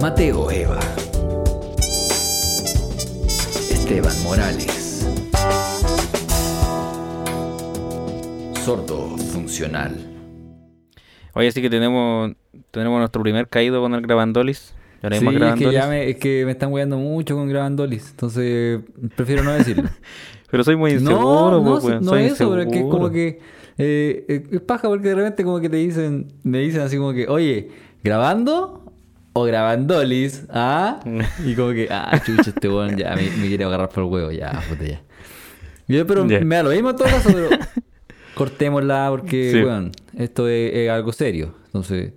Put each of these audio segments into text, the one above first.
Mateo Eva. Esteban Morales. Sordo funcional. Oye, así que tenemos, tenemos nuestro primer caído con el Grabandolis. Sí, mismo es que, ya me, es que me están weando mucho con Grabandolis, entonces prefiero no decirlo. Pero soy muy inseguro, no, no, pues, no soy eso, pero es que es como que eh, es paja porque de repente como que te dicen, me dicen así como que, oye, ¿grabando o grabandolis? ¿Ah? Y como que, ah, chucha, este weón ya me, me quiere agarrar por el huevo, ya, puta ya. Yo, pero me da lo mismo en todo caso, pero cortémosla porque, Sí. weón, esto es, es algo serio. Entonces,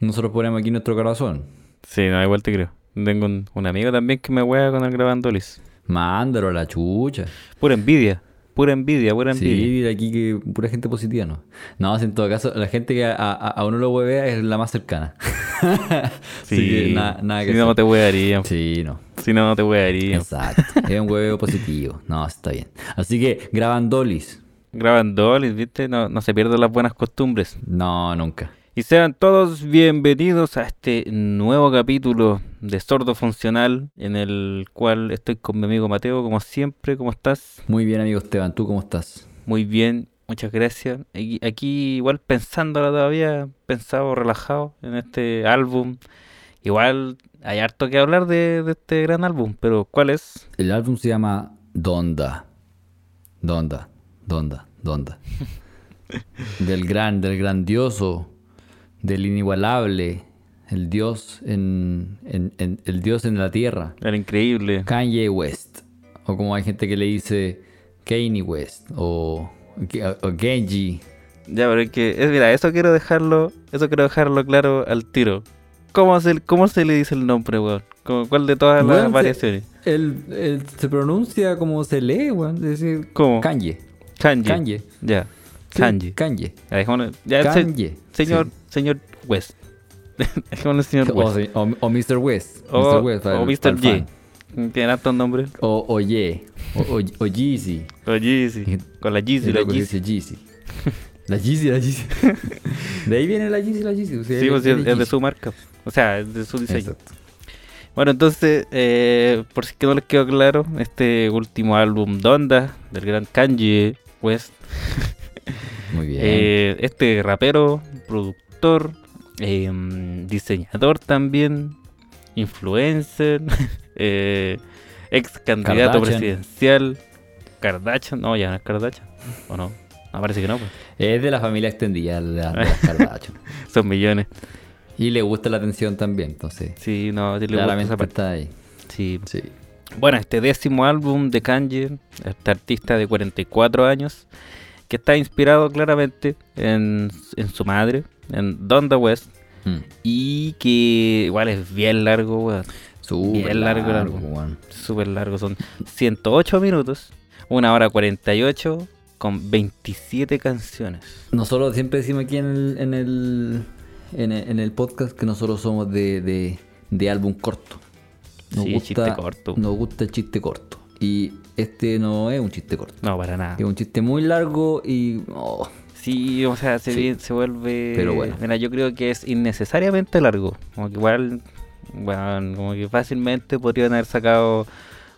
nosotros ponemos aquí nuestro corazón. Sí, no, igual te creo. Tengo un, un amigo también que me wea con el Grabandolis. Mándalo a la chucha. Pura envidia. Pura envidia, pura Sí, envidia. mira aquí que pura gente positiva, ¿no? No, en todo caso, la gente que a, a- a uno lo huevea es la más cercana. Así que na- nada que si no, hacer. te wearían. Sí, no. Si no, no te wearían. Exacto. es un hueveo positivo. No, está bien. Así que, graban dolis. Grabandolis, ¿viste? No, no se pierdan las buenas costumbres. No, nunca. Y sean todos bienvenidos a este nuevo capítulo de Sordo Funcional, en el cual estoy con mi amigo Mateo, como siempre. ¿Cómo estás? Muy bien, amigo Esteban. ¿Tú cómo estás? Muy bien, muchas gracias. Aquí, aquí igual pensándolo todavía, pensado, relajado en este álbum. Igual hay harto que hablar de, de este gran álbum, pero ¿cuál es? El álbum se llama Donda. Donda. Donda. Donda. del gran, del grandioso, del inigualable, el Dios en, en- en- el Dios en la tierra. El increíble. Kanye West. O como hay gente que le dice Kanye West. O, o Genji. Ya, pero es que, es, mira, eso quiero dejarlo, eso quiero dejarlo claro al tiro. ¿Cómo se, cómo se le dice el nombre, weón? ¿Cómo- ¿Cuál de todas Weón, las se- variaciones? Él se pronuncia como se lee, weón. Es decir, ¿Cómo? Kanye. Kanye. Kanye. Ya. Kanye. Kanye. Ya, se- señor, sí. señor West. señor West. o- o Mr. West. O, Mr. West, o Mr. fan. Tiene tantos nombres. O, o Ye. O, o, o Yeezy. O Yeezy. Con la Yeezy, la Yeezy. La Yeezy, la Yeezy. De ahí viene la Yeezy, la Yeezy. O sea, Sí, pues, es, es de su marca. O sea, es de su diseño. Exacto. Bueno, entonces, eh, por si que no les quedó claro, este último álbum Donda del gran Kanye West, Muy bien. eh, este rapero, productor, eh, diseñador también, influencer, eh, ex candidato Kardashian. presidencial, Kardashian, no, ya no es Kardashian, o no, no parece que no, pues. Es de la familia extendida de la- de las Kardashian. son millones. Y le gusta la atención también, entonces. Sí, no, sí le Claramente está ahí. Sí, Sí. Bueno, este décimo álbum de Kanye, este artista de 44 años, que está inspirado claramente en, en su madre, en Donda West, Mm. y que igual es bien largo, weón. Súper largo largo, weón. Súper largo, son 108 minutos, una hora 48, con 27 canciones. Nosotros siempre decimos aquí en el, en el, en el, en el podcast que nosotros somos de, de, de álbum corto. Sí, chiste corto. Nos gusta el chiste corto. Y este no es un chiste corto. No, para nada. Es un chiste muy largo y... oh, Sí, o sea, se, Sí. se vuelve... Pero bueno. Mira, yo creo que es innecesariamente largo. Como que igual, bueno, como que fácilmente podrían haber sacado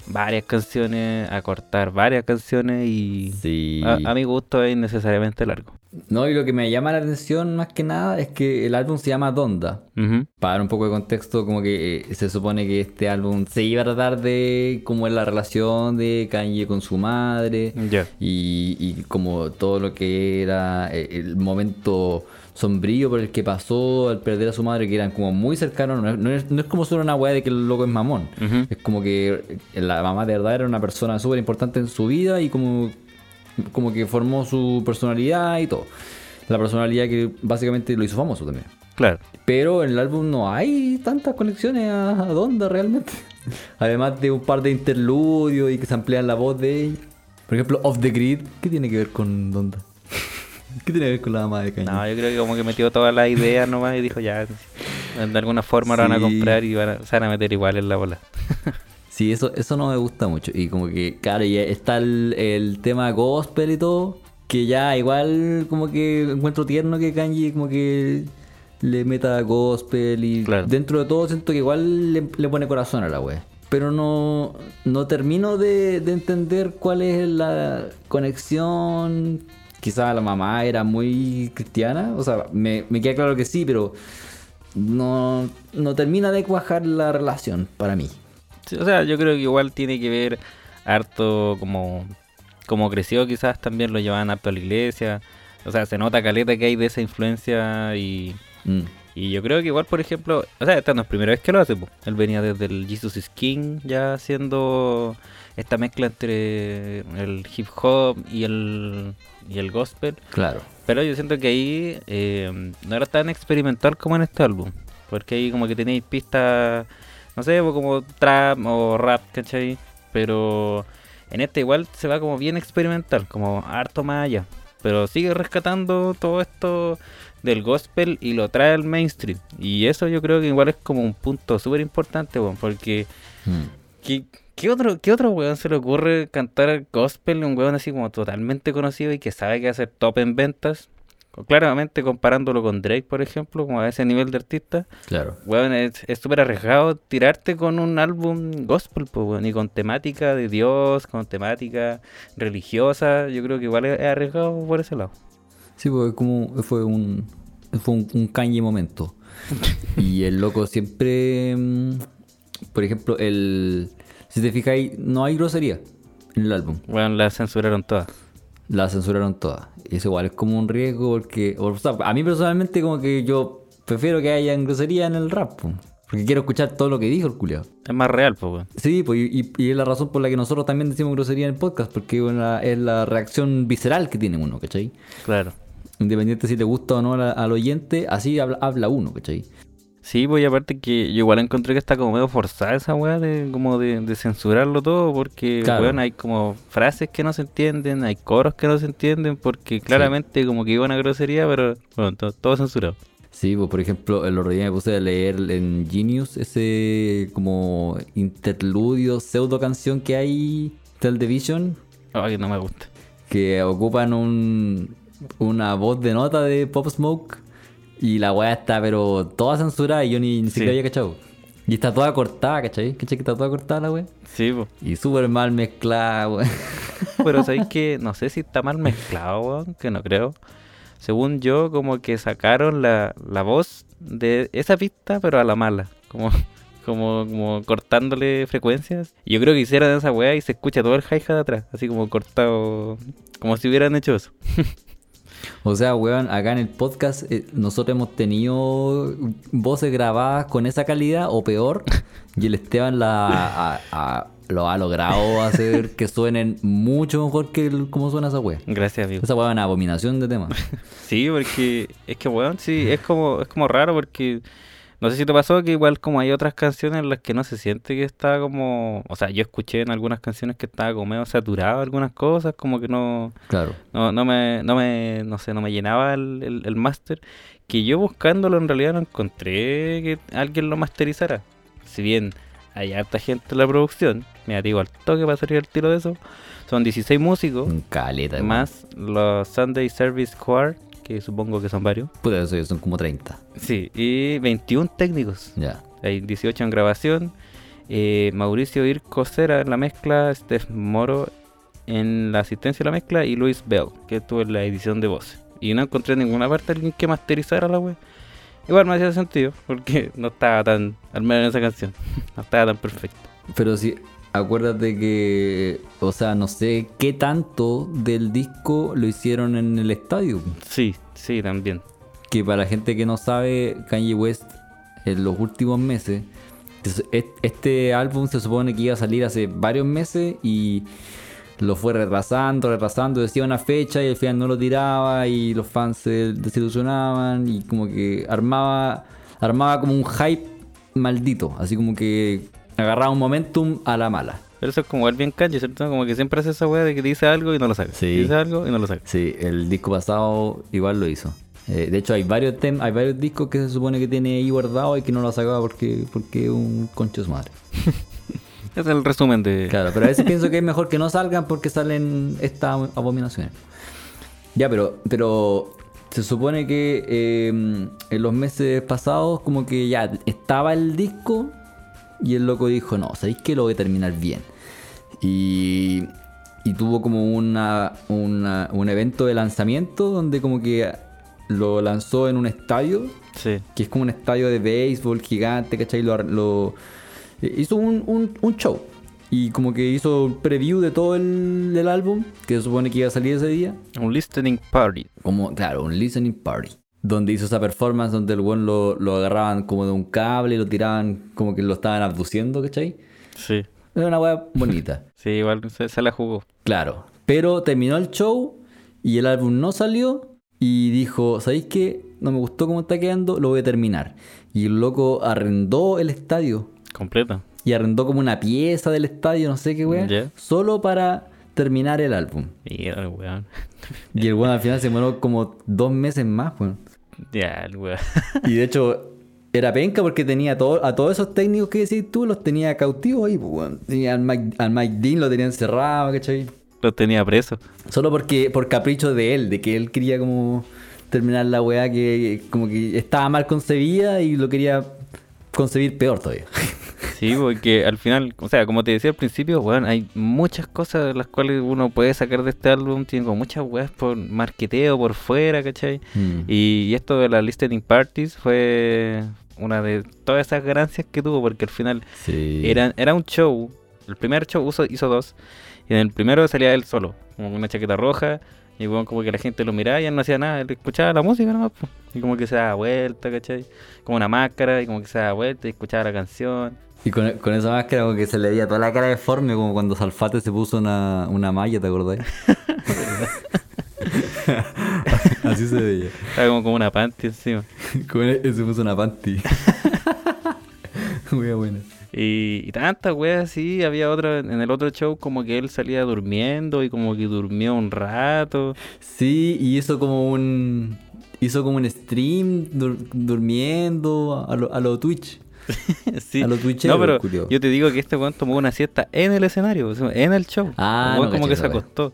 varias canciones, acortar varias canciones y... sí. A, a mi gusto es innecesariamente largo. No, y lo que me llama la atención más que nada es que el álbum se llama Donda. Para dar un poco de contexto, como que eh, se supone que este álbum se iba a tratar de cómo es la relación de Kanye con su madre Ya. y, y como todo lo que era eh, el momento sombrío por el que pasó al perder a su madre, que eran como muy cercanos. No es, no es- no es como solo una weá de que el loco es mamón. Es como que la mamá de verdad era una persona súper importante en su vida y como, como que formó su personalidad y todo. La personalidad que básicamente lo hizo famoso también. Claro. Pero en el álbum no hay tantas conexiones a, a Donda realmente. Además de un par de interludios y que se amplían la voz de ella. Por ejemplo, Off the Grid, ¿qué tiene que ver con Donda? ¿Qué tiene que ver con la mamá de Kanye? No, yo creo que como que metió todas las ideas nomás y dijo ya, de alguna forma lo van a Sí. comprar y van a- se van a meter igual en la bola. Sí, eso, eso no me gusta mucho. Y como que, claro, y está el, el tema gospel y todo. Que ya igual como que encuentro tierno que Kanye como que le meta gospel y Claro. dentro de todo siento que igual le, le pone corazón a la wea. Pero no, no termino de, de entender cuál es la conexión. Quizás la mamá era muy cristiana. O sea, me, me queda claro que sí, pero no, no termina de cuajar la relación para mí. Sí, o sea, yo creo que igual tiene que ver harto como, como creció, quizás también lo llevaban harto a la iglesia. O sea, se nota caleta que hay de esa influencia y, Mm, y yo creo que igual, por ejemplo, o sea, esta no es primera vez que lo hace, po. él venía desde el Jesus is King ya haciendo esta mezcla entre el hip hop y el, y el gospel. claro. Pero yo siento que ahí eh, no era tan experimental como en este álbum. Porque ahí como que tenéis pistas, no sé, como trap o rap, ¿cachai? Pero en este igual se va como bien experimental, como harto más allá. Pero sigue rescatando todo esto del gospel y lo trae al mainstream. Y eso yo creo que igual es como un punto súper importante, weón, porque Mm. ¿Qué, qué otro, ¿Qué otro weón se le ocurre cantar gospel? Un weón así como totalmente conocido y que sabe que hacer top en ventas. Claramente comparándolo con Drake, por ejemplo, como a ese nivel de artista. Claro. Weón, es súper arriesgado tirarte con un álbum gospel, pues, y con temática de Dios, con temática religiosa. Yo creo que igual es es arriesgado por ese lado. Sí, porque como fue un fue un, un Kanye momento. y el loco siempre mm, por ejemplo, el si te fijáis, no hay grosería en el álbum. Weón, la censuraron todas. La censuraron todas. Y eso igual es como un riesgo porque o sea, a mí personalmente como que yo prefiero que haya grosería en el rap, po, porque quiero escuchar todo lo que dijo el culiao. Es más real, pues. Sí, pues, y, y- y es la razón por la que nosotros también decimos grosería en el podcast, porque es la, es la reacción visceral que tiene uno, ¿cachai? Claro. Independiente si le gusta o no al, al oyente, así habla, habla uno, ¿cachai? Sí, pues y aparte que yo igual encontré que está como medio forzada esa weá de como de, de censurarlo todo porque Claro. weón, hay como frases que no se entienden, hay coros que no se entienden porque claramente como que iba una grosería, pero bueno, to- todo censurado. Sí, pues por ejemplo, el otro día me puse a leer en Genius ese como interludio, pseudo canción que hay del Division, Ay, no me gusta. que ocupan un, una voz de nota de Pop Smoke y la weá está pero toda censurada y yo ni, ni Sí. siquiera había cachado. Y está toda cortada, ¿cachai? ¿Cachai que está toda cortada la weá? Sí, pues. Y súper mal mezclada, weá. Pero sabéis que no sé si está mal mezclado, weón, que no creo. Según yo, como que sacaron la, la voz de esa pista, pero a la mala. Como, como, como cortándole frecuencias. Y yo creo que hicieron esa weá y se escucha todo el hi-hat atrás. Así como cortado. Como si hubieran hecho eso. O sea, weón, acá en el podcast eh, nosotros hemos tenido voces grabadas con esa calidad o peor. Y el Esteban la, a- a- lo ha logrado hacer que suenen mucho mejor que el- como suena esa wea. Gracias, amigo. Esa wea es una abominación de tema. Sí, porque es que, weón, sí, es como, es como raro porque no sé si te pasó que igual como hay otras canciones en las que no se siente que está como, o sea, yo escuché en algunas canciones que estaba como medio saturado algunas cosas, como que no, Claro. no, no me, no me, no sé, no me llenaba el, el, el máster, que yo buscándolo en realidad no encontré que alguien lo masterizara. Si bien hay harta gente en la producción, me digo al toque para salir el tiro de eso, son 16 músicos, caleta. más los Sunday Service Choir, que supongo que son varios. Eso ya son como 30. Sí, y 21 técnicos. Ya. Hay 18 en grabación. eh, Mauricio Irco Cera en la mezcla, Steph Moro en la asistencia a la mezcla y Luis Bell, que estuvo en la edición de voces. Y no encontré en ninguna parte alguien que masterizara la web. Igual me hacía sentido, porque no estaba tan, al menos en esa canción, no estaba tan perfecto. Pero sí, acuérdate que, o sea, no sé qué tanto del disco lo hicieron en el estadio. Sí, sí, también. que para la gente que no sabe, Kanye West en los últimos meses, es- es- este álbum se supone que iba a salir hace varios meses y lo fue retrasando, retrasando, decía una fecha y al final no lo tiraba y los fans se desilusionaban y como que armaba, armaba como un hype maldito, así como que agarraba un momentum a la mala. Pero eso es como el bien Kanye, ¿cierto? Como que siempre hace esa wea de que dice algo y no lo saca. Sí. Dice algo y no lo saca. Sí, el disco pasado igual lo hizo. Eh, de hecho, hay varios tem hay varios discos que se supone que tiene ahí guardado y que no lo ha sacado porque, porque es un concho de su madre. Es el resumen de... Claro, pero a veces pienso que es mejor que no salgan porque salen estas abominaciones. Ya, pero, pero se supone que eh, en los meses pasados como que ya estaba el disco y el loco dijo, no, ¿sabéis que lo voy a terminar bien? Y, y tuvo como una, una- un evento de lanzamiento donde como que lo lanzó en un estadio, Sí. que es como un estadio de béisbol gigante, ¿cachai? Lo, lo- eh, hizo un, un- un show. Y como que hizo un preview de todo el, el álbum, que se supone que iba a salir ese día. Un listening party. Como, claro, un listening party. Donde hizo esa performance donde el buen lo, lo agarraban como de un cable y lo tiraban como que lo estaban abduciendo, ¿cachai? Sí. Era una weá bonita. Sí, igual se, se la jugó. Claro. Pero terminó el show y el álbum no salió y dijo, ¿sabéis qué? No me gustó cómo está quedando, lo voy a terminar. Y el loco arrendó el estadio Completo. y arrendó como una pieza del estadio, no sé qué weá, Ya. solo para terminar el álbum. Mira, el weón. Y el weón al final se demoró como dos meses más, weón. Ya, el weón. Y de hecho, era penca porque tenía todo, a todos esos técnicos que decís tú, los tenía cautivos ahí, pues, weón. Tenía al Mike, al Mike Dean, lo tenía encerrado, ¿cachai? Lo tenía preso. Solo porque, por capricho de él, de que él quería como terminar la weá que como que estaba mal concebida y lo quería concebir peor todavía. Sí, porque al final, o sea, como te decía al principio, weón, hay muchas cosas de las cuales uno puede sacar de este álbum. Tiene como muchas weas por marqueteo por fuera, ¿cachai? Mm. Y, y esto de las listening parties fue una de todas esas ganancias que tuvo, porque al final Sí. era, era un show. El primer show hizo, hizo dos. Y en el primero salía él solo, como con una chaqueta roja. Y weón, como que la gente lo miraba y él no hacía nada. Él escuchaba la música nomás. Y como que se daba vuelta, ¿cachai? Como una máscara y como que se daba vuelta y escuchaba la canción. Y con, con esa máscara como que se le veía toda la cara deforme, como cuando Salfate se puso una, una malla, ¿te acordás? Así se veía. Estaba como, como una panty encima. Como él se puso una panty. Muy buena. Y, y tantas weas así, había otra en el otro show como que él salía durmiendo y como que durmió un rato. Sí, y hizo como un. Hizo como un stream dur- durmiendo a lo, a lo Twitch. sí. A lo twitchero, no, pero yo te digo que este weón tomó una siesta en el escenario, en el show. Ah, El no como caché que se acostó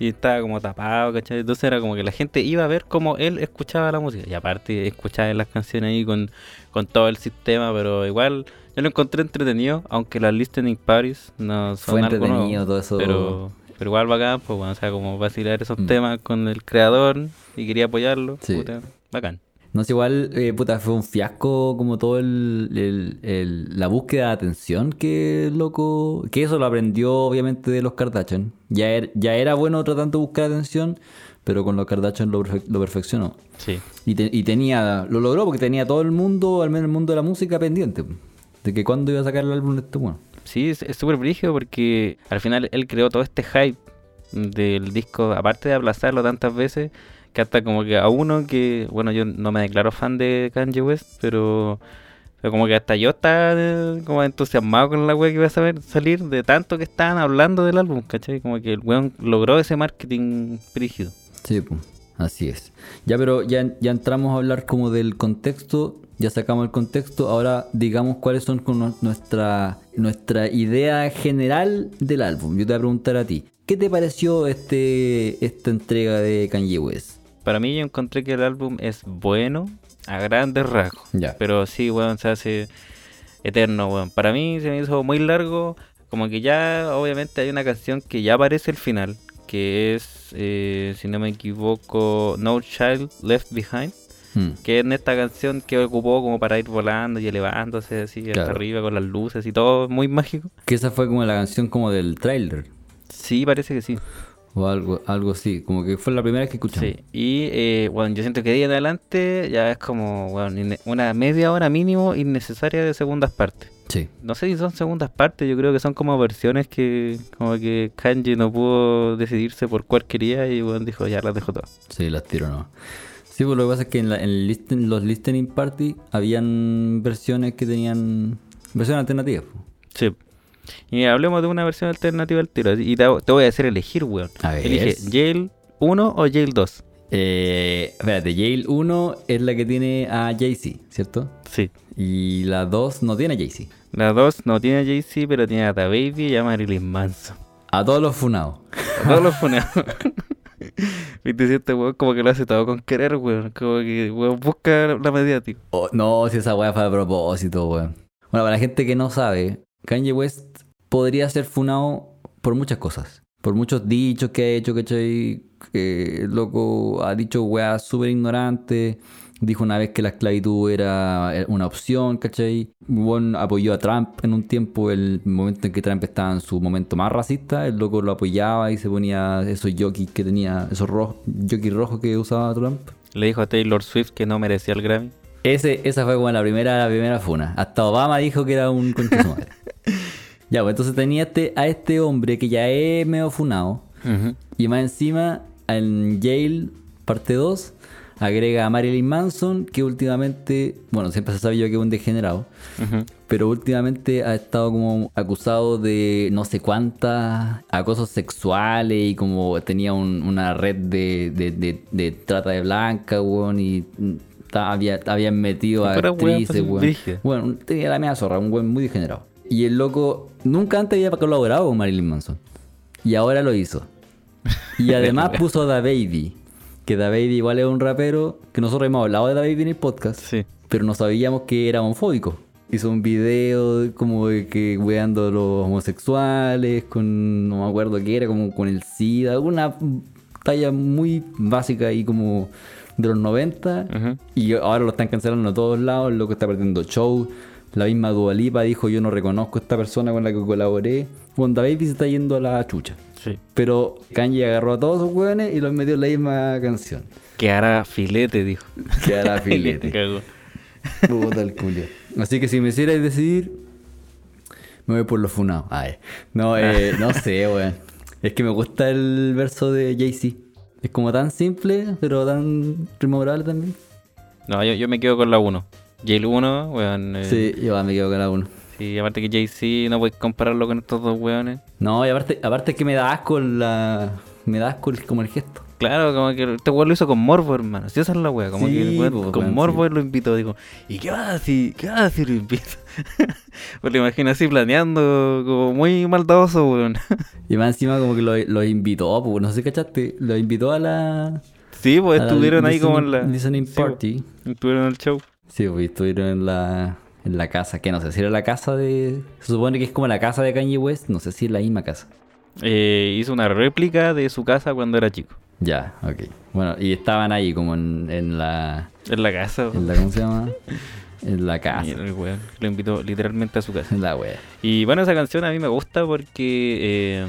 y estaba como tapado, ¿cachai? Entonces era como que la gente iba a ver cómo él escuchaba la música. Y aparte escuchaba las canciones ahí con, con todo el sistema, pero igual yo lo encontré entretenido, aunque las listening parties no son Fue algo entretenido nuevo, todo eso. Pero, pero igual bacán, pues bueno, o sea, como vacilar esos Mm. temas con el creador y quería apoyarlo, Sí. puta, bacán. No sé, igual, eh, puta, fue un fiasco como todo el, el- el- la búsqueda de atención que el loco... Que eso lo aprendió obviamente de los Kardashian. Ya, er- ya era bueno tratando de buscar atención, pero con los Kardashian lo, perfe- lo perfeccionó. Sí. Y, te- y tenía, lo logró porque tenía todo el mundo, al menos el mundo de la música, pendiente. De que cuándo iba a sacar el álbum de este bueno. Sí, es es súper brígido porque al final él creó todo este hype del disco, aparte de aplazarlo tantas veces, que hasta como que a uno que, bueno, yo no me declaro fan de Kanye West, pero, pero como que hasta yo estaba eh, como entusiasmado con la wea que iba a saber salir de tanto que estaban hablando del álbum, ¿cachai? Como que el weón logró ese marketing brígido. Sí, así es. Ya, pero ya, ya entramos a hablar como del contexto, ya sacamos el contexto, ahora digamos cuáles son como nuestra, nuestra idea general del álbum. Yo te voy a preguntar a ti, ¿qué te pareció este, esta entrega de Kanye West? Para mí yo encontré que el álbum es bueno a grandes rasgos. Ya. Pero sí, weón, se hace eterno, weón. Para mí se me hizo muy largo. Como que ya, obviamente, hay una canción que ya aparece el final. Que es, eh, si no me equivoco, No Child Left Behind. Hmm. Que es en esta canción que ocupó como para ir volando y elevándose así hasta Claro. arriba con las luces y todo, muy mágico. Que esa fue como la canción como del tráiler. Sí, parece que sí. O algo, algo así, como que fue la primera vez que escuchamos. Sí, y eh, bueno, yo siento que de ahí en adelante ya es como bueno, una media hora mínimo innecesaria de segundas partes. Sí. No sé si son segundas partes, yo creo que son como versiones que como que Kanji no pudo decidirse por cuál quería y bueno, dijo ya las dejo todas. Sí, las tiro no. Sí, pues lo que pasa es que en, la- en el listen- los listening party habían versiones que tenían versiones alternativas. Sí. Y hablemos de una versión alternativa al tiro. Y te, te voy a hacer elegir, weón. A ver. Elige Jail 1 o Jail 2. Eh, espérate, Yale 1 es la que tiene a Jay-Z, ¿cierto? Sí. Y la 2 no tiene a Jay-Z. La 2 no tiene a Jay-Z, pero tiene a The Baby y a Marilyn Manson. A todos los funados. A Todos los funados. Viste, este weón como que lo hace todo con querer, weón. Como que weón busca la mediática. Oh, no, si esa weá fue a propósito, weón. Bueno, para la gente que no sabe, Kanye West podría ser funado por muchas cosas. Por muchos dichos que ha hecho, ¿cachai? Que el loco ha dicho weá súper ignorante. Dijo una vez que la esclavitud era una opción, ¿cachai? Bueno, apoyó a Trump en un tiempo, el momento en que Trump estaba en su momento más racista, el loco lo apoyaba y se ponía esos jockeys que tenía, esos rojos, jockeys rojos que usaba Trump. Le dijo a Taylor Swift que no merecía el Grammy. Ese, esa fue como la primera, la primera funa. Hasta Obama dijo que era un concha madre. Ya, pues entonces tenía este, a este hombre que ya es medio funado. Y más encima, en Yale, parte 2, agrega a Marilyn Manson, que últimamente, bueno, siempre se sabía yo que es un degenerado, pero últimamente ha estado como acusado de no sé cuántas acosos sexuales y como tenía un- una red de, de, de- de trata de blanca, weón, y había, habían metido a actrices, pues, weón. Bueno, tenía la media zorra, un weón muy degenerado. Y el loco nunca antes había colaborado con Marilyn Manson. Y ahora lo hizo. Y además puso a Da Baby. Que Da Baby igual es un rapero que nosotros hemos hablado de Da Baby en el podcast. Sí. Pero no sabíamos que era homofóbico. Hizo un video como de que weando a los homosexuales, con no me acuerdo qué era, como con el SIDA, una talla muy básica y como de los 90. Ujú. Y ahora lo están cancelando a todos lados, el loco está perdiendo show. La misma Dualipa dijo yo no reconozco a esta persona con la que colaboré. Wanda Baby se está yendo a la chucha. Sí. Pero Kanye agarró a todos sus hueones y los metió en la misma canción. Que hará filete, dijo. Que hará Le filete. Puta el culio. Así que si me hicierais decidir, me voy por los funados. Ay. No, eh, no sé, weón. Es que me gusta el verso de Jay-Z. Es como tan simple, pero tan rememorable también. No, yo, yo me quedo con la 1. Yale 1, weón. eh, Sí, yo me quedo con la uno. sí, aparte que Jay-Z no puedes compararlo con estos dos weones. No, y aparte, aparte que me da asco la. Me da asco el- como el gesto. Claro, como que este weón lo hizo con Morbo, hermano. Si esa es la wea, como Sí, que el weón con Morbo sí. lo invitó. Digo, ¿y qué vas a decir? ¿Qué vas a decir? Lo invito. pues lo imagino así planeando, como muy maldadoso, weón. Y más encima como que lo, lo invitó, pues, no sé si cachaste, lo invitó a la... sí, pues a la estuvieron ahí como en la. Listening sí, party. Estuvieron en el show. Sí, pues estuvieron en la, en la casa, que no sé si era la casa de... Se supone que es como la casa de Kanye West, no sé si es la misma casa. Eh, hizo una réplica de su casa cuando era chico. Ya, ok. Bueno, y estaban ahí como en, en la... En la casa. En la ¿Cómo se llama? En la casa. Mira, el weón, lo invitó literalmente a su casa. En la wea. Y bueno, esa canción a mí me gusta porque, eh,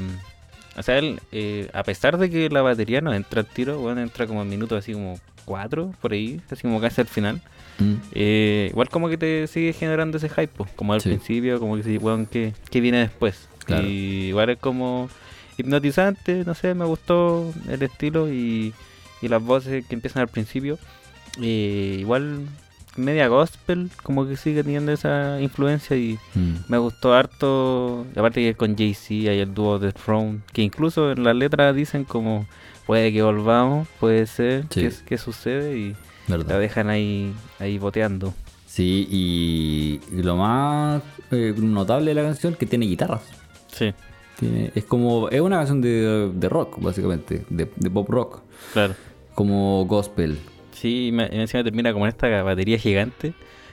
o sea, él, eh, a pesar de que la batería no entra al tiro, bueno, entra como en minutos así como cuatro, por ahí, así como casi al final. Mm. eh, igual como que te sigue generando ese hype, como al Sí. principio, como que sí, weón, ¿qué, qué viene después? Claro. Y igual es como hipnotizante, no sé, me gustó el estilo y, y las voces que empiezan al principio. Eh, igual media gospel, como que sigue teniendo esa influencia y Mm. me gustó harto, aparte que con Jay-Z hay el dúo The Throne, que incluso en las letras dicen como puede que volvamos, puede ser, Sí. ¿qué, qué sucede? Y la dejan ahí, ahí boteando. Sí, y, y lo más eh, notable de la canción que tiene guitarras. Sí, Tiene- es como, es una canción de, de rock, básicamente, de, de pop rock, claro. como gospel. Sí, y me- encima termina como en esta batería gigante,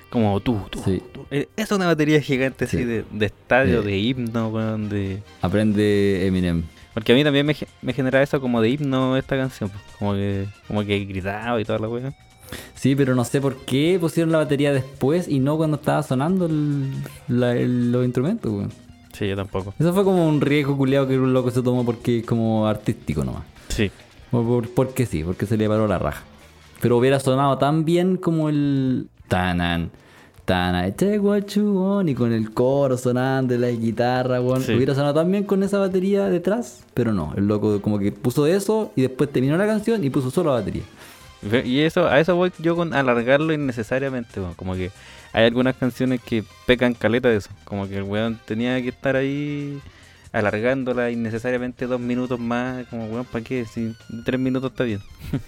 como tú, tú, Sí. tú. Eh, Es una batería gigante así Sí. de, de estadio, Sí. de himno, weón, de... Aprende Eminem. Porque a mí también me, me genera eso como de himno esta canción, pues, como que como que gritaba y toda la weá. Sí, pero no sé por qué pusieron la batería después y no cuando estaba sonando el- la- el- los instrumentos, weón. Sí, yo tampoco. Eso fue como un riesgo culiado que un loco se tomó porque es como artístico nomás. Sí. Por, por- porque sí, porque se le paró la raja. Pero hubiera sonado tan bien como el tanan, tanan, take what you want, y con el coro sonando, y la guitarra, weón. Sí. Hubiera sonado tan bien con esa batería detrás, pero no, el loco como que puso eso y después terminó la canción y puso solo la batería. Y eso, a eso voy yo con alargarlo innecesariamente, weón. como que hay algunas canciones que pecan caleta de eso, como que el weón tenía que estar ahí alargándola innecesariamente dos minutos más, como weón, ¿para qué? Si tres minutos está bien.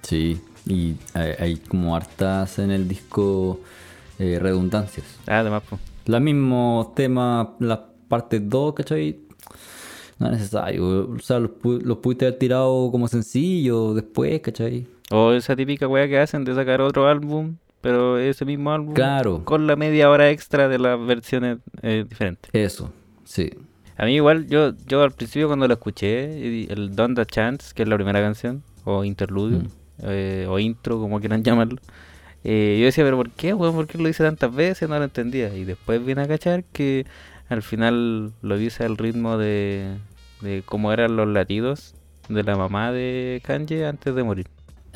Sí, y hay, hay como hartas en el disco eh, redundancias. Ah, además, pues. Los mismos temas, las partes 2, ¿cachai? No es necesario. O sea, los, los pudiste haber tirado como sencillo después, ¿cachai? O esa típica weá que hacen de sacar otro álbum, pero ese mismo álbum Claro. con la media hora extra de las versiones eh, diferentes. Eso, sí. A mí igual, yo, yo al principio cuando lo escuché, el Don't the Chance, que es la primera canción, o interludio, Mm. eh, o intro, como quieran llamarlo, eh, yo decía, pero ¿por qué, weón? ¿Por qué lo hice tantas veces? No lo entendía. Y después vine a cachar que al final lo dice al ritmo de, de cómo eran los latidos de la mamá de Kanye antes de morir.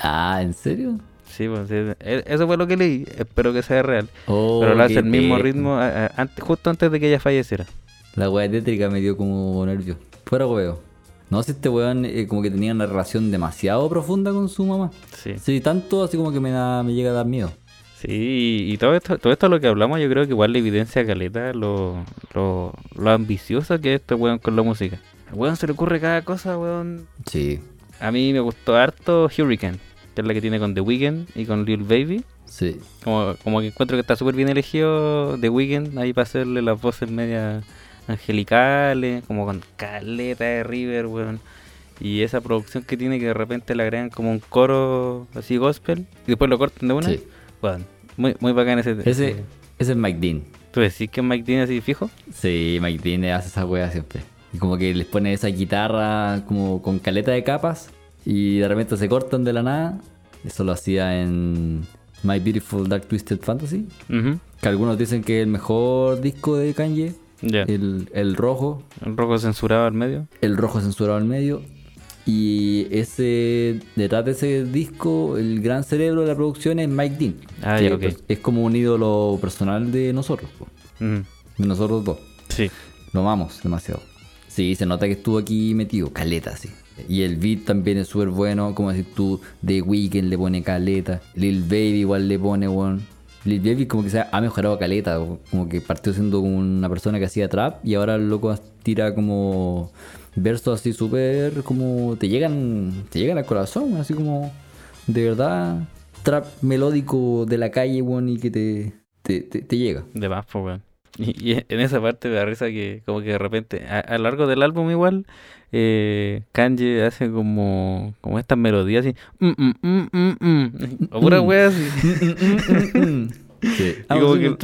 Ah, ¿en serio? Sí, pues, sí, e- eso fue lo que leí, espero que sea real. Oh, pero lo hace el mismo ritmo antes- justo antes de que ella falleciera. La weá tétrica me dio como nervio. Fuera huevo. No sé, este weón eh, como que tenía una relación demasiado profunda con su mamá. Sí. Sí, tanto así como que me, da, me llega a dar miedo. Sí, y todo esto, todo esto lo que hablamos, yo creo que igual le evidencia a Caleta lo, lo, lo ambicioso que es este weón con la música. Al weón se le ocurre cada cosa, weón. Sí, A mí me gustó harto Hurricane, que es la que tiene con The Weeknd y con Lil Baby. sí. Como, como que encuentro que está súper bien elegido The Weeknd ahí para hacerle las voces media angelicales, como con caleta de River, weón. Y esa producción que tiene que de repente le agregan como un coro así gospel y después lo cortan de una. Sí. Weón, muy, muy bacán ese. Ese, ese es Mike Dean. ¿Tú decís que es Mike Dean así fijo? Sí, Mike Dean hace esa wea siempre. Y como que les pone esa guitarra como con caleta de capas y de repente se cortan de la nada. Eso lo hacía en My Beautiful Dark Twisted Fantasy. Que algunos dicen que es el mejor disco de Kanye. El, el rojo. El rojo censurado al medio. El rojo censurado al medio. Y ese detrás de ese disco, el gran cerebro de la producción es Mike Dean. Ah, que. Es como un ídolo personal de nosotros. De nosotros dos. Sí. Lo amamos demasiado. Sí, se nota que estuvo aquí metido, caleta, sí. Y el beat también es súper bueno, como decir tú, The Weeknd le pone caleta. Lil Baby igual le pone, weón. Lil Baby como que se ha- mejorado caleta, o- como que partió siendo una persona que hacía trap y ahora el loco tira como versos así súper como te llegan, te llegan al corazón, así como de verdad trap melódico de la calle, weón, y que te, te, te, te llega. De más, pues, weón. Y, y en esa parte me da risa que como que de repente, a, a lo largo del álbum igual, eh, Kanye hace como, como estas melodías así, mm, mm, mm, mm, mm, o pura Mm. wea así. Sí. Y como que-.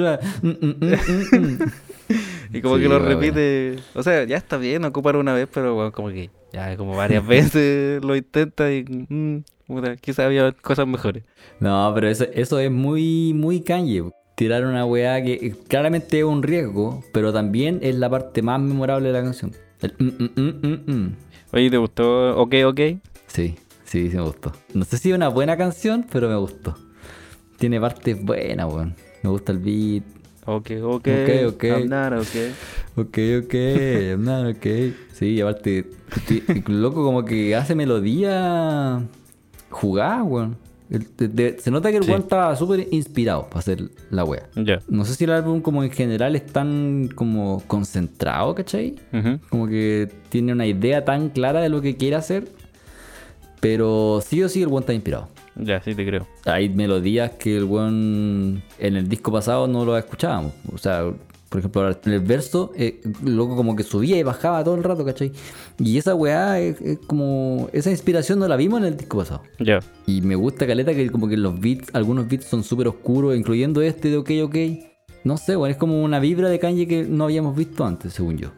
Y como Sí, que lo repite, o sea, ya está bien ocupar una vez, pero weón, como que ya como varias veces lo intenta y mm, puta, quizás había cosas mejores. No, pero eso, eso es muy, muy Kanye. Tirar una weá que claramente es un riesgo, pero también es la parte más memorable de la canción. El mm, mm, mm, mm, mm. Oye, ¿te gustó Ok Ok? Sí, sí, sí me gustó. No sé si es una buena canción, pero me gustó. Tiene partes buenas, weón. Me gusta el beat. Ok, ok, Ok, ok. I'm not ok. Ok, ok, I'm not ok. Sí, aparte, loco como que hace melodía jugada, weón. El- de- de- se nota que el Sí. weón estaba súper inspirado para hacer la wea. No sé si el álbum como en general es tan como concentrado, ¿cachai? Ujú. Como que tiene una idea tan clara de lo que quiere hacer. Pero sí o sí el weón está inspirado. Ya, sí te creo. Hay melodías que el weón en el disco pasado no lo escuchábamos. O sea, por ejemplo, en el verso, eh, loco como que subía y bajaba todo el rato, ¿cachai? Y esa weá es, es como. Esa inspiración no la vimos en el disco pasado. Ya. Y me gusta caleta que como que los beats, algunos beats son súper oscuros, incluyendo este de OK OK. No sé, weón, es como una vibra de Kanye que no habíamos visto antes, según yo.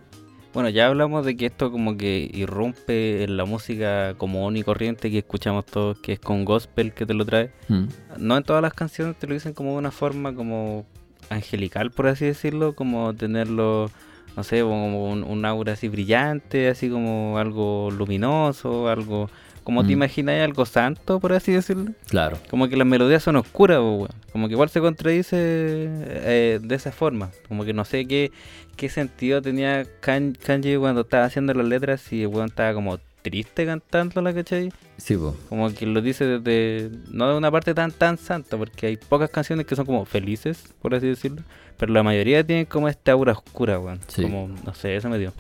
Bueno, ya hablamos de que esto como que irrumpe en la música común y corriente que escuchamos todos, que es con gospel que te lo trae. Mm. No en todas las canciones te lo dicen como de una forma como angelical, por así decirlo, como tenerlo, no sé, como un, un aura así brillante, así como algo luminoso, algo... Como te Mm. imaginas algo santo, por así decirlo. Claro. Como que las melodías son oscuras, weón. Como que igual se contradice eh, de esa forma. Como que no sé qué, qué sentido tenía Kan- Kanye cuando estaba haciendo las letras el weón estaba como triste cantándola, ¿cachai? Sí, po. Como que lo dice desde... No de una parte tan tan santa, porque hay pocas canciones que son como felices, por así decirlo. Pero la mayoría tienen como esta aura oscura, weón. Sí. Como, no sé, eso me dio.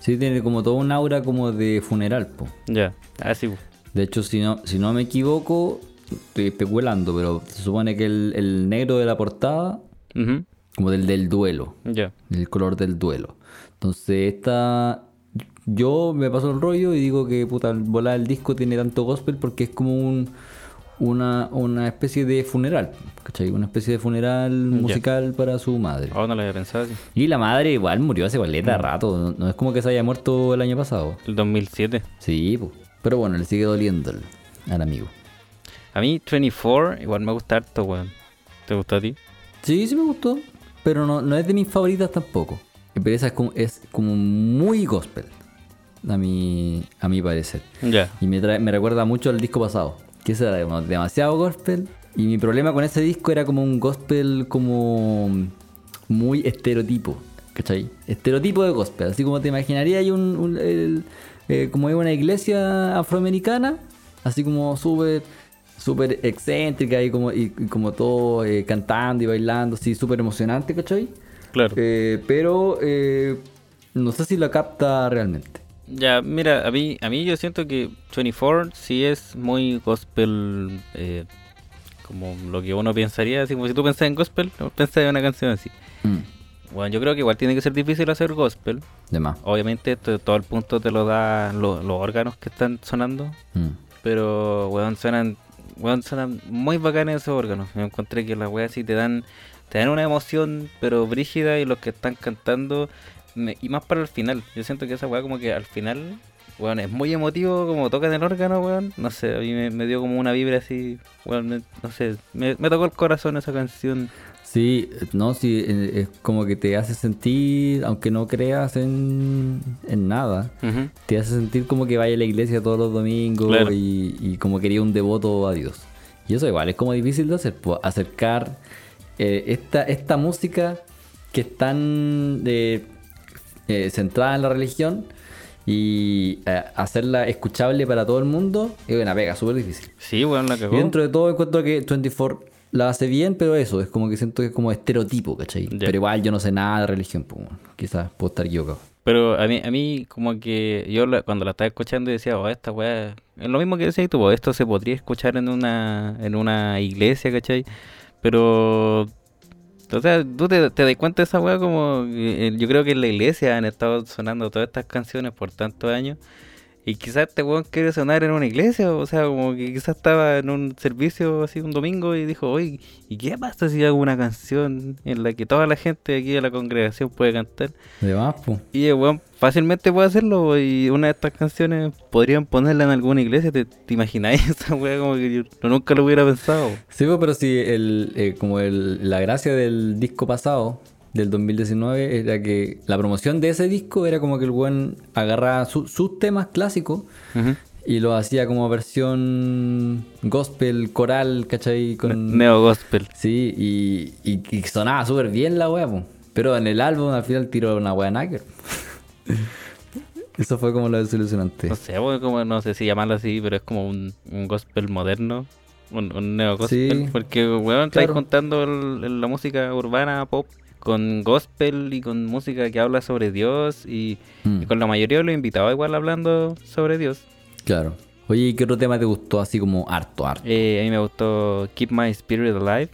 Sí, tiene como todo un aura como de funeral, po. Ya, así, po. De hecho, si no, si no me equivoco, estoy especulando, pero se supone que el, el negro de la portada, Ujú, como del del duelo, Ya. el color del duelo. Entonces, esta, yo me paso el rollo y digo que puta, volar el disco tiene tanto gospel porque es como un, una, una especie de funeral, ¿cachai? Una especie de funeral musical para su madre. Oh, no lo había pensado así. Y la madre igual murió hace valeta Mm. rato, no, no es como que se haya muerto el año pasado. El 2007. Sí, po. pero bueno, le sigue doliendo al, al amigo. A mí 24 igual me gusta harto, weón. ¿Te gusta a ti? Sí, sí me gustó, pero no, no es de mis favoritas tampoco. Pero esa es como, es como muy gospel, a mi, a mi parecer. Ya. Y me, trae- me recuerda mucho al disco pasado, que ese era demasiado gospel. Y mi problema con ese disco era como un gospel como muy estereotipo, ¿cachai? Estereotipo de gospel, así como te imaginaría hay un, un- el- eh, como hay una iglesia afroamericana, así como súper súper excéntrica y como, y, y como todo eh, cantando y bailando, así súper emocionante, ¿cachai? Claro. Eh, pero no sé si lo capta realmente. Ya, mira, a mí, a mí yo siento que 24 sí es muy gospel, eh, como lo que uno pensaría, así como si tú pensás en gospel, pensás en una canción así. Mm, Bueno, yo creo que igual tiene que ser difícil hacer gospel. de más. Obviamente esto, todo el punto te lo da lo- los órganos que están sonando, Mm. pero weón, suenan, weón, suenan muy bacanes esos órganos. Yo encontré que las weas sí te dan, te dan una emoción, pero brígida y los que están cantando, me- y más para el final. Yo siento que esa wea como que al final, weón, es muy emotivo como tocan el órgano, weón. No sé, a mí me, me dio como una vibra así, weón, me- no sé, me, tocó el corazón esa canción. Sí, no, sí, eh, es como que te hace sentir, aunque no creas en, en nada, te hace sentir como que vaya a la iglesia todos los domingos Claro. y, y como quería un devoto a Dios. Y eso igual es como difícil de hacer, pues, acercar eh, esta, esta música que es tan eh, eh, centrada en la religión y eh, hacerla escuchable para todo el mundo es una pega súper difícil. Sí, weón, la Y cagó. dentro de todo encuentro que 24 la hace bien, pero eso, es como que siento que es como estereotipo, ¿cachai? Pero igual yo no sé nada de religión, pues, bueno, quizás puedo estar equivocado. Pero a mí, a mí como que yo la- cuando la estaba escuchando decía, oh, esta weá, es lo mismo que decías tú, pues, esto se podría escuchar en una, en una iglesia, ¿cachai? Pero, o sea, tú te, das cuenta de esa weá como, eh, yo creo que en la iglesia han estado sonando todas estas canciones por tantos años. Y quizás este weón quiere sonar en una iglesia, o sea, como que quizás estaba en un servicio así un domingo y dijo, oye, ¿y qué pasa si hago una canción en la que toda la gente aquí de la congregación puede cantar? Además, pues. Y el weón fácilmente puede hacerlo y una de estas canciones podrían ponerla en alguna iglesia. ¿Te, te imagináis esa weá? Como que yo no- nunca lo hubiera pensado. Sí, pero sí, el, eh, como el, la gracia del disco pasado, del 2019, era que la promoción de ese disco era como que el buen agarraba su- sus temas clásicos Ujú. y lo hacía como versión gospel, coral, ¿cachai? Con, Neo gospel. Sí, y, y, y sonaba súper bien la wea, po. pero en el álbum al final tiró una wea nacker. Eso fue como lo desilusionante. No sé, como, no sé si llamarlo así, pero es como un, un gospel moderno. Un, un neo gospel. Sí. Porque, weón, estáis Claro. contando el- el- la música urbana pop con gospel y con música que habla sobre Dios y, Mm, y con la mayoría de los invitados igual hablando sobre Dios. claro. Oye, ¿y qué otro tema te gustó así como harto, harto? Eh, a mí me gustó Keep My Spirit Alive.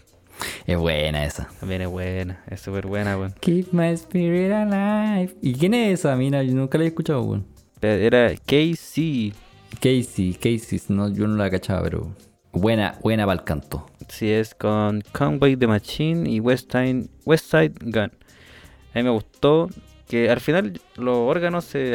Es buena esa. También es buena, es súper buena, weón. Keep my spirit alive. ¿Y quién es esa mina? Yo nunca la he escuchado, weón. Era KC, Casey, Casey, no, yo no la cachaba, pero buena, buena para el canto. si es con Conway the Machine y West Side, West Side Gun. A mí me gustó que al final los órganos se,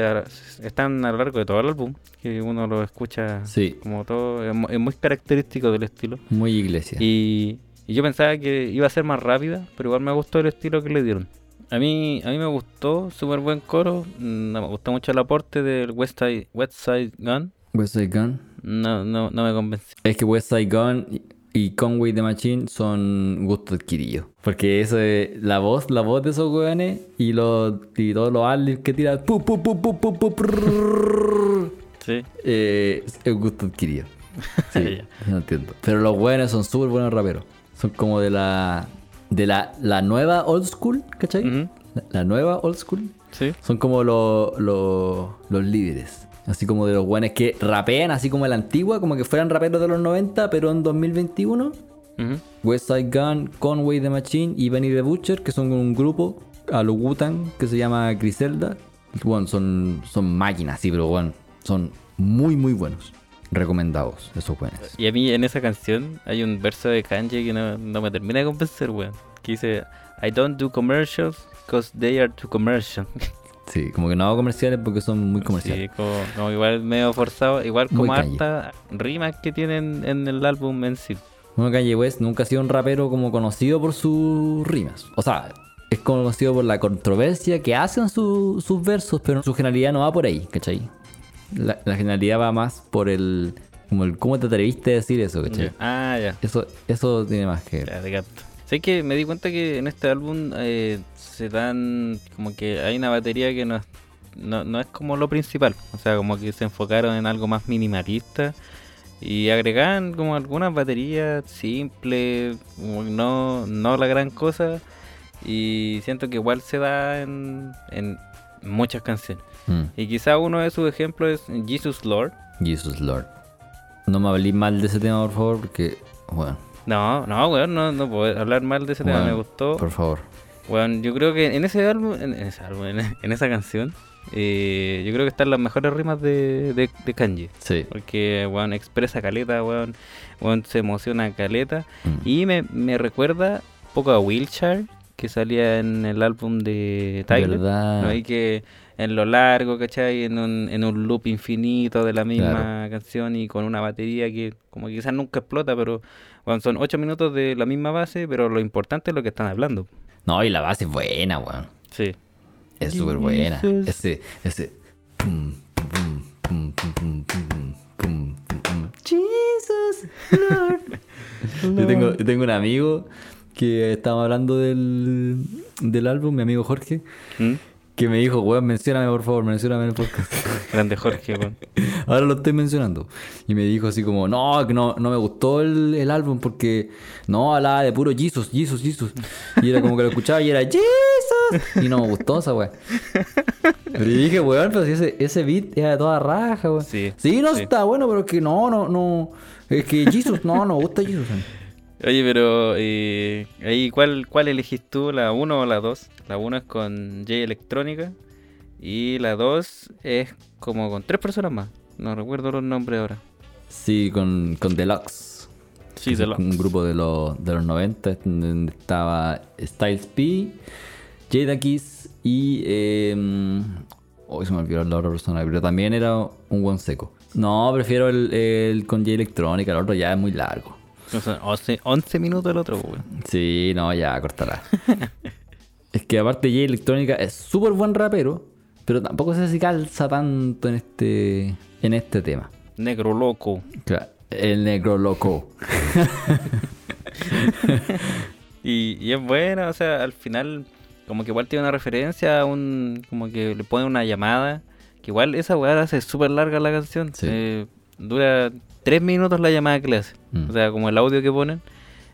están a lo largo de todo el álbum, que uno lo escucha Sí, como todo, es, mu- es muy característico del estilo. muy iglesia. Y, y yo pensaba que iba a ser más rápida, pero igual me gustó el estilo que le dieron. A mí, a mí me gustó, súper buen coro. mm, me gustó mucho el aporte del West Side, West Side Gun. West Side Gun. No, no, no me convenció. Es que West Side Gun y- Conway the Machine son gusto adquirido. Porque eso es la voz, la voz de esos weones y, los, y todos los aliens que tiran. pu, pu, pu, Sí. eh, es gusto adquirido. Sí, no entiendo. Pero los weones son súper buenos raperos. Son como de la. De la, la nueva old school, ¿cachai? Ujú. la, la nueva old school. Sí. Son como los los- los líderes. Así como de los guanes que rapean, así como la antigua, como que fueran raperos de los 90, pero en 2021. Ujú. West Side Gun, Conway the Machine y Benny the Butcher, que son un grupo a lo Wu-Tang que se llama Griselda. Bueno, son, son máquinas, sí, pero bueno, son muy, muy buenos. Recomendados, esos buenos. Y a mí en esa canción hay un verso de Kanye que no, no me termina de convencer, weón. Que dice, I don't do commercials because they are too commercial. Sí, como que no hago comerciales porque son muy Sí, comerciales. como, como igual medio forzado, igual como harta rimas que tienen en el álbum en sí. Bueno, Kanye West nunca ha sido un rapero como conocido por sus rimas. O sea, es conocido por la controversia que hacen su- sus versos, pero su generalidad no va por ahí, ¿cachai? La, la generalidad va más por el... Como el cómo te atreviste a decir eso, ¿cachai? Ah, ya. Eso, eso tiene más que ver. Ya, te capto. Sé que me di cuenta que en este álbum eh, se dan como que hay una batería que no es, no, no es como lo principal. O sea, como que se enfocaron en algo más minimalista y agregan como algunas baterías simples, no, no la gran cosa. Y siento que igual se da en, en muchas canciones. Mm. Y quizá uno de sus ejemplos es Jesus Lord. Jesus Lord. No me hablé mal de ese tema, por favor, porque... Bueno, No, no, weón, no, no puedo hablar mal de ese tema, me gustó. por favor. Bueno, yo creo que en ese álbum, en, ese álbum, en, esa canción, eh, yo creo que están las mejores rimas de, de, de Kanye. Sí. Porque, weón, expresa caleta, weón, weón, se emociona caleta. Mm. Y me, me recuerda un poco a Wheelchair, que salía en el álbum de Tyler. ¿Verdad? ¿no? Y que en lo largo, ¿cachai? En un, en un loop infinito de la misma canción y con una batería que como que quizás nunca explota, pero weón, son ocho minutos de la misma base, pero lo importante es lo que están hablando. No, y la base es buena, weón. Sí. Es súper buena. Ese, ese. Jesus, Lord. Yo tengo, yo tengo un amigo que estábamos hablando del, del álbum, mi amigo Jorge. ¿Mm? Que me dijo, weón, mencióname por favor, mencióname en el podcast. Grande Jorge, weón. Ahora lo estoy mencionando. Y me dijo así como, no, que no, no me gustó el, el álbum porque no hablaba de puro Jesus, Jesus, Jesus. Y era como que lo escuchaba y era Jesus. Y no me gustó esa weá. Pero dije, weón, pero si ese, ese beat era de toda raja, weón. Sí, no sí. está bueno, pero es que no, no, no. Es que Jesus, no, no me gusta Jesus. Oye, pero eh, ahí, ¿cuál, ¿cuál elegís tú? ¿La 1 o la 2? La 1 es con J Electrónica y la 2 es como con tres personas más. No recuerdo los nombres ahora. Sí, con, con Deluxe. Sí, Deluxe. Un grupo de los, de los 90 donde estaba Styles P, Jada Kiss y... Eh, hoy se me olvidó la otra persona, pero también era un buen seco. No, prefiero el, el con J Electrónica, el otro ya es muy largo. Son 11, 11 minutos el otro, weón. Sí, no, ya, cortará. es que aparte J Electrónica es súper buen rapero, pero tampoco sé si calza tanto en este, en este tema. Negro loco. Claro, el negro loco. Y, y es buena, o sea, al final, como que igual tiene una referencia a un. Como que le pone una llamada. Que igual esa weá hace súper larga la canción. Sí. Eh, dura tres minutos la llamada que le hace. Mm. O sea, como el audio que ponen.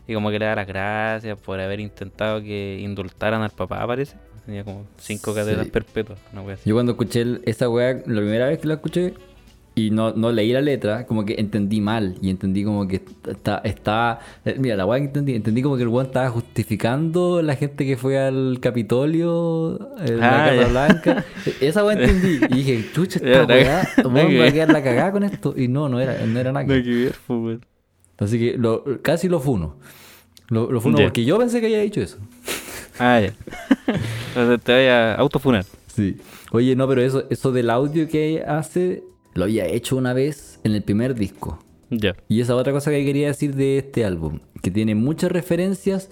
Y como que le da las gracias por haber intentado que indultaran al papá, parece. Tenía como cinco cadenas Sí. perpetuas. Así. Yo cuando escuché el- esa weá, la primera vez que la escuché y no, no leí la letra, como que entendí mal y entendí como que está, está mira, la weá que entendí, entendí como que el weón estaba justificando la gente que fue al Capitolio, en la Ah, Casa ya. Blanca. Esa weá entendí y dije, chucha, esta weá, va a quedar la cagada con esto. Y no, no era, no era nada. que ver, pues. Así que lo, casi lo funo. Lo, lo funo porque yo pensé que había dicho eso. Ah, ya. Entonces te vaya a autofunar. Sí. Oye, no, pero eso, eso del audio que hace, lo había hecho una vez en el primer disco. Ya. Y esa otra cosa que quería decir de este álbum, que tiene muchas referencias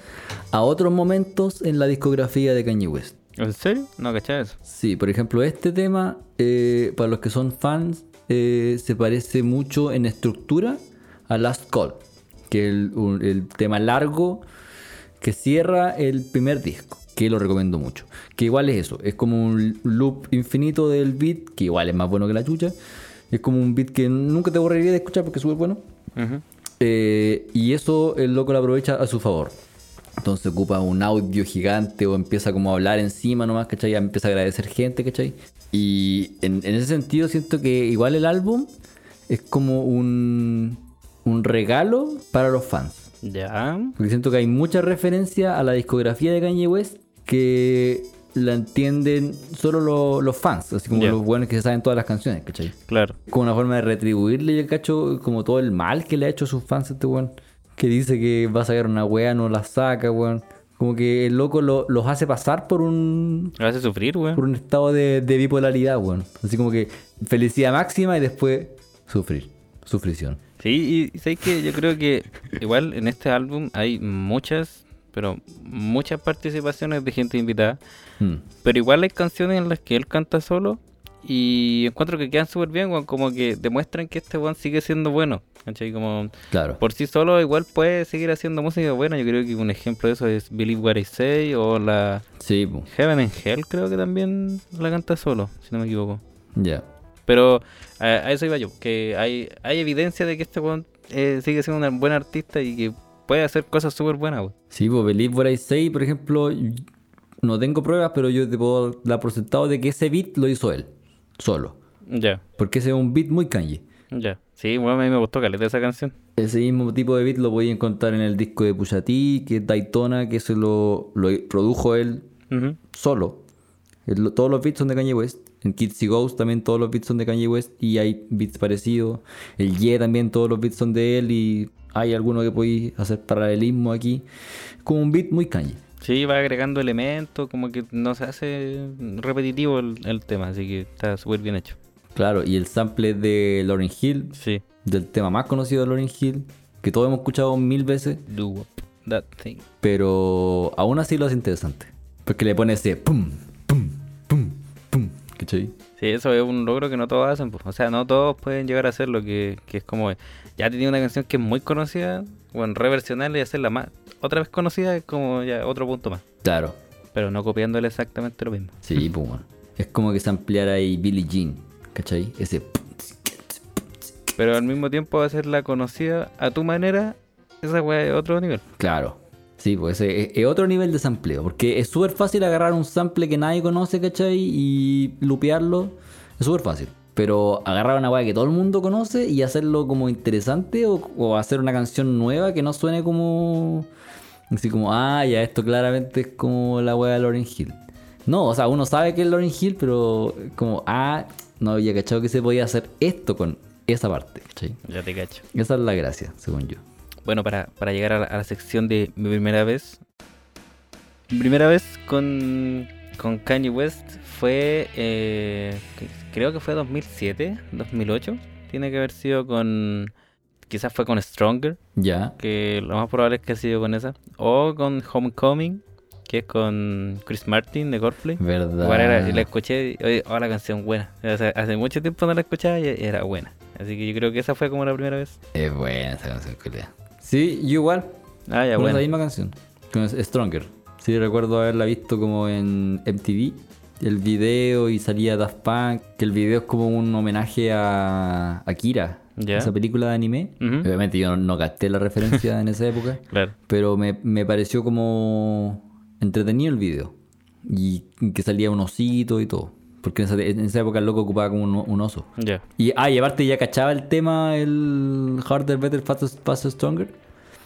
a otros momentos en la discografía de Kanye West. ¿En serio? No, ¿cachai eso? Sí, por ejemplo, este tema, eh, para los que son fans, eh, se parece mucho en estructura a Last Call, que es el, el tema largo que cierra el primer disco, que lo recomiendo mucho. Que igual es eso, es como un loop infinito del beat, que igual es más bueno que la chucha. Es como un beat que nunca te aburriría de escuchar porque es súper bueno. Eh, y eso el loco lo aprovecha a su favor. Entonces ocupa un audio gigante o empieza como a hablar encima nomás, ¿cachai? Empieza a agradecer gente, ¿cachai? Y en, en ese sentido siento que igual el álbum es como un, un regalo para los fans. Ya. Porque siento que hay mucha referencia a la discografía de Kanye West que la entienden solo lo- los fans, así como los buenos que se saben todas las canciones, ¿cachai? Claro. Como una forma de retribuirle, yo cacho, como todo el mal que le ha hecho a sus fans este weón. Que dice que va a sacar una wea, no la saca, weón. Como que el loco lo- los hace pasar por un, Lo hace sufrir, weón. por un estado de, de bipolaridad, weón. Así como que felicidad máxima y después sufrir, sufrición. Sí, y sabes que yo creo que igual en este álbum hay muchas, pero muchas participaciones de gente invitada. Hmm. Pero igual hay canciones en las que él canta solo y encuentro que quedan súper bien, como que demuestran que este weón sigue siendo bueno. ¿cachai? Como Claro. por sí solo igual puede seguir haciendo música buena. Yo creo que un ejemplo de eso es Believe What I Say o la Sí. Heaven and Hell, creo que también la canta solo, si no me equivoco. ya. Pero a, a eso iba yo, que hay, hay evidencia de que este weón eh, sigue siendo un buen artista y que puede hacer cosas súper buenas. Sí, pues Believe What I Say, por ejemplo, no tengo pruebas, pero yo te puedo dar por sentado de que ese beat lo hizo él, solo. Ya, Porque ese es un beat muy kanji. ya. Sí, bueno, a mí me gustó caleta esa canción. Ese mismo tipo de beat lo voy a encontrar en el disco de Pusha T, que es Daytona, que se lo, lo produjo él solo. El- todos los beats son de Kanye West. En Kids y Ghost también todos los beats son de Kanye West y hay beats parecidos. El Ye también todos los beats son de él y hay alguno que podéis hacer paralelismo aquí. Como un beat muy Kanye. Sí, va agregando elementos, como que no se hace repetitivo el, el tema, así que está súper bien hecho. Claro, y el sample de Lauryn Hill, Sí. del tema más conocido de Lauryn Hill, que todos hemos escuchado mil veces, Do that thing. pero aún así lo hace interesante. Porque le pone ese pum, ¿Cachai? Sí, eso es un logro que no todos hacen. pues. O sea, no todos pueden llegar a hacerlo, que, que es como... Ya tenía una canción que es muy conocida, bueno, reversionarla y hacerla más... Otra vez conocida es como ya otro punto más. Claro. Pero no copiándole exactamente lo mismo. Sí, pues bueno. Es como que se ampliara ahí Billie Jean, ¿cachai? Ese Pero al mismo tiempo hacerla conocida a tu manera, esa weá es otro nivel. Claro. Sí, pues es, es otro nivel de sampleo. Porque es súper fácil agarrar un sample que nadie conoce, ¿cachai? Y lupearlo. Es súper fácil. Pero agarrar una weá que todo el mundo conoce y hacerlo como interesante o, o hacer una canción nueva que no suene como. Así como, ah, ya esto claramente es como la weá de Lauryn Hill. No, o sea, uno sabe que es Lauryn Hill, pero como, ah, no había cachado que se podía hacer esto con esa parte, ¿cachai? Ya te cacho. Esa es la gracia, según yo. Bueno, para, para llegar a la, a la sección de mi primera vez. Mi primera vez con, con Kanye West fue, eh, creo que fue 2007, 2008. Tiene que haber sido con, quizás fue con Stronger, Ya. que lo más probable es que ha sido con esa. O con Homecoming, que es con Chris Martin de Coldplay. ¿Verdad? Igual era- y la escuché y oye, oh, la canción buena. O sea, hace mucho tiempo no la escuchaba y era buena. Así que yo creo que esa fue como la primera vez. Es buena esa canción, culea. Sí, yo igual. Ah, ya, con bueno. esa misma canción. Con Stronger. Sí, recuerdo haberla visto como en MTV. El video y salía Daft Punk. Que el video es como un homenaje a Akira. Ya. Esa película de anime. Obviamente yo no, no capté la referencia en esa época. Claro. Pero me, me pareció como entretenido el video. Y que salía un osito y todo. Porque en esa, en esa época el loco ocupaba como un, un oso. Ya. Y, ah, y aparte ya cachaba el tema, el Harder, Better, Faster, Faster, Stronger.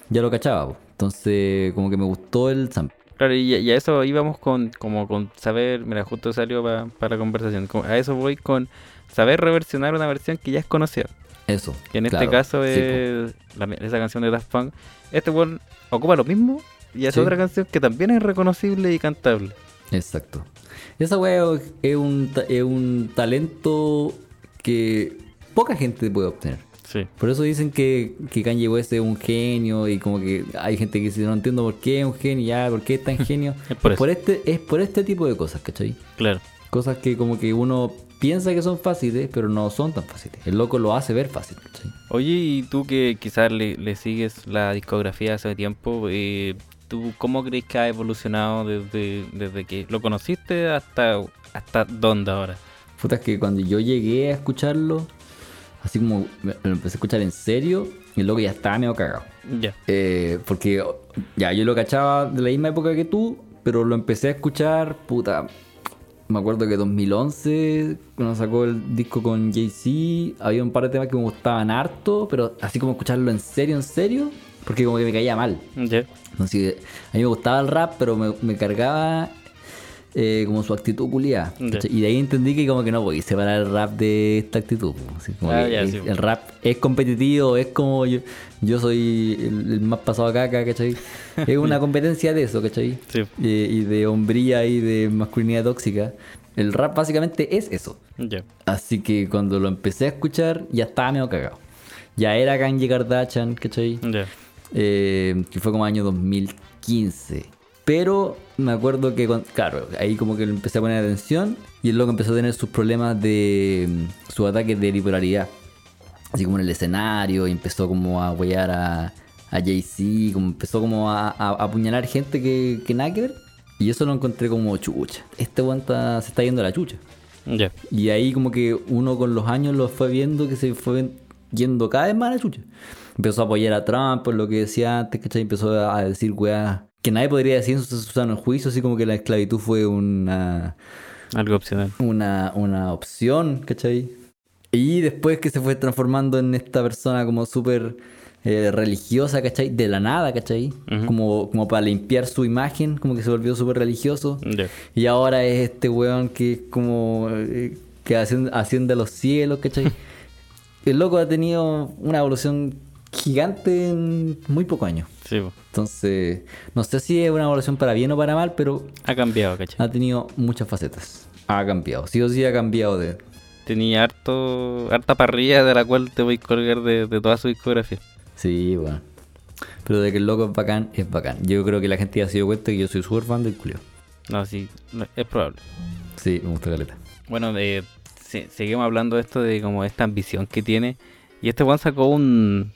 Ya lo cachaba, po. entonces como que me gustó el sample. Claro, y, y a eso íbamos con, como con saber, mira, justo salió pa- para la conversación, a eso voy con saber reversionar una versión que ya es conocida, Eso. que en claro. este caso Sí, es la- esa canción de Daft Punk. Este weón ocupa lo mismo y es Sí. otra canción que también es reconocible y cantable. Exacto. Esa weá es un, ta- es un talento que poca gente puede obtener. Sí. Por eso dicen que, que Kanye West es un genio y como que hay gente que dice no entiendo por qué es un genio, ya, por qué es tan genio. Es por este, es por este tipo de cosas, ¿cachai? Claro. Cosas que como que uno piensa que son fáciles, pero no son tan fáciles. El loco lo hace ver fácil, ¿cachai? Oye, y tú que quizás le, le sigues la discografía hace tiempo, eh, ¿tú cómo crees que ha evolucionado desde, desde que lo conociste hasta, hasta dónde ahora? Puta, es que cuando yo llegué a escucharlo, así como lo empecé a escuchar en serio, el loco ya estaba medio cagado. Ya. Eh, porque ya yo lo cachaba de la misma época que tú, pero lo empecé a escuchar, puta. Me acuerdo que 2011, cuando sacó el disco con Jay-Z, había un par de temas que me gustaban harto, pero así como escucharlo en serio, en serio, porque como que me caía mal. Entonces, a mí me gustaba el rap, pero me, me cargaba eh, como su actitud culiada. Ya. Y de ahí entendí que como que no podía separar el rap de esta actitud. po. Así como Ah, es- sí, el rap es competitivo, es como yo, yo soy el, el más pasado acá, ¿cachai? Es una competencia de eso, ¿cachai? Sí. Y de hombría y de masculinidad tóxica. El rap básicamente es eso. Así que cuando lo empecé a escuchar, ya estaba medio cagado. Ya era Kanye Kardashian, ¿cachai? Ya. Eh, que fue como año 2015. Pero me acuerdo que, claro, ahí como que empecé a poner atención y el loco empezó a tener sus problemas de mm, sus ataques de bipolaridad. Así como en el escenario, y empezó como a huear a, a Jay-Z, como empezó como a, a- a apuñalar gente que, que nada que ver. Y eso lo encontré como chucha. Este está- se está yendo a la chucha. Y ahí como que uno con los años lo fue viendo que se fue yendo cada vez más a la chucha. Empezó a apoyar a Trump por lo que decía antes, ¿cachai? Empezó a decir weá que nadie podría decir en su sano juicio, así como que la esclavitud fue una, Algo opcional. una, una opción, ¿cachai? Y después que se fue transformando en esta persona como súper eh, religiosa, ¿cachai? De la nada, ¿cachai? Como, como para limpiar su imagen, como que se volvió súper religioso. Y ahora es este weón que es como eh, que asciende, asciende a los cielos, ¿cachai? El loco ha tenido una evolución gigante en muy pocos años. Sí. Entonces, no sé si es una evolución para bien o para mal, pero Ha cambiado, ¿cachai? ha tenido muchas facetas. Ha cambiado, sí o sí ha cambiado de... Tenía harto, harta parrilla de la cual te voy a colgar de, de toda su discografía. Sí, bueno. Pero de que el loco es bacán, es bacán. Yo creo que la gente ya se dio cuenta que yo soy súper fan del culio. No, sí, es probable. Sí, me gusta caleta. Bueno, de, se- seguimos hablando de esto de como esta ambición que tiene. Y este one sacó un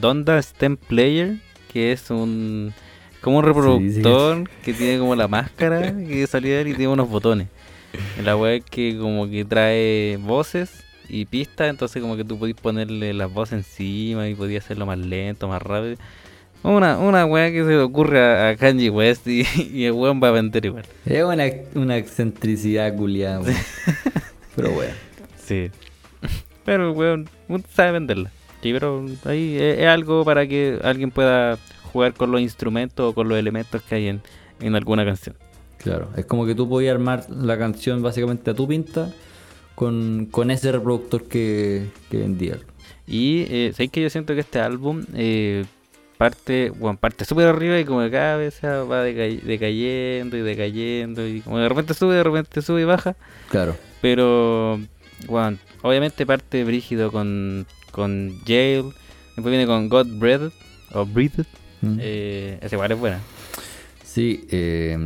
Donda Stem Player, que es un como un reproductor que tiene como la máscara que él y tiene unos botones. La web que como que trae voces y pistas, entonces como que tú podías ponerle las voces encima y podías hacerlo más lento, más rápido. Una, una weá que se le ocurre a, a Kanye West y, y el weón va a vender igual. Es una, una excentricidad culiada, weón. Pero bueno. Sí. Pero el weón sabe venderla. Sí, pero ahí es, algo para que alguien pueda jugar con los instrumentos o con los elementos que hay en, en alguna canción. Claro, es como que tú podías armar la canción básicamente a tu pinta con, con ese reproductor que, que vendía. Y eh, ¿sabes que yo siento que este álbum eh, parte, bueno, parte súper arriba y como que cada vez va deca- decayendo y decayendo y como de repente sube, de repente sube y baja. Claro. Pero, bueno, obviamente parte brígido con, con Jail, después viene con God Breathed o Breathed. Mm. Eh, esa igual es buena. Sí, eh,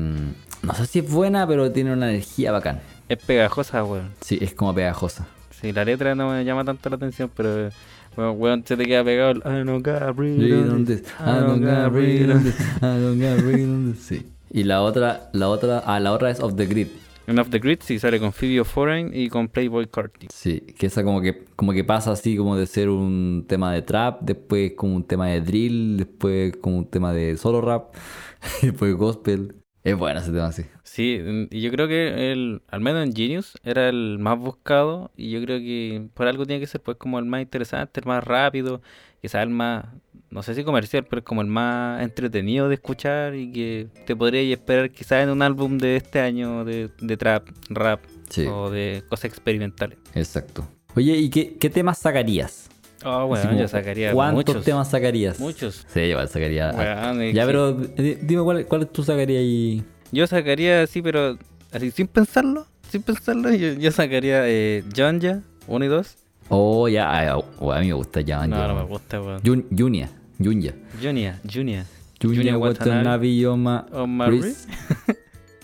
no sé si es buena, pero tiene una energía bacán. Es pegajosa, weón. Sí, es como pegajosa. Sí, la letra no me llama tanto la atención, pero weón, weón, se te queda pegado el I don't breathe Breathe on this, I don't breathe breathe on this. I don't breathe on this. Sí. Y la otra, la otra, ah, la otra es Off the Grid. En Off the Grid sí sale con Phoebe Foreign y con Playboy Carti. Sí, que esa como que, como que pasa así como de ser un tema de trap, después como un tema de drill, después como un tema de solo rap, y después gospel. Es bueno ese tema así. Sí, y yo creo que el, al menos en Genius era el más buscado y yo creo que por algo tiene que ser pues como el más interesante, el más rápido, quizás el más, no sé si comercial, pero es como el más entretenido de escuchar y que te podrías esperar quizás en un álbum de este año de, de trap, rap Sí, o de cosas experimentales. exacto. Oye, ¿y qué, qué temas sacarías? Oh, Así bueno, como, yo sacaría ¿Cuántos muchos. temas sacarías? Muchos. Sí, igual sacaría. Ya, que- pero di- dime cuál, cuál tú sacarías y. Yo sacaría así, pero así sin pensarlo, sin pensarlo, yo, yo sacaría eh, Jonja 1 y 2. Oh, ya, oh, a mí me gusta ya. No, no me gusta, weón. Jun- Junia, Junya. Junia, Junia. Junya Junya Watanabe Yoma.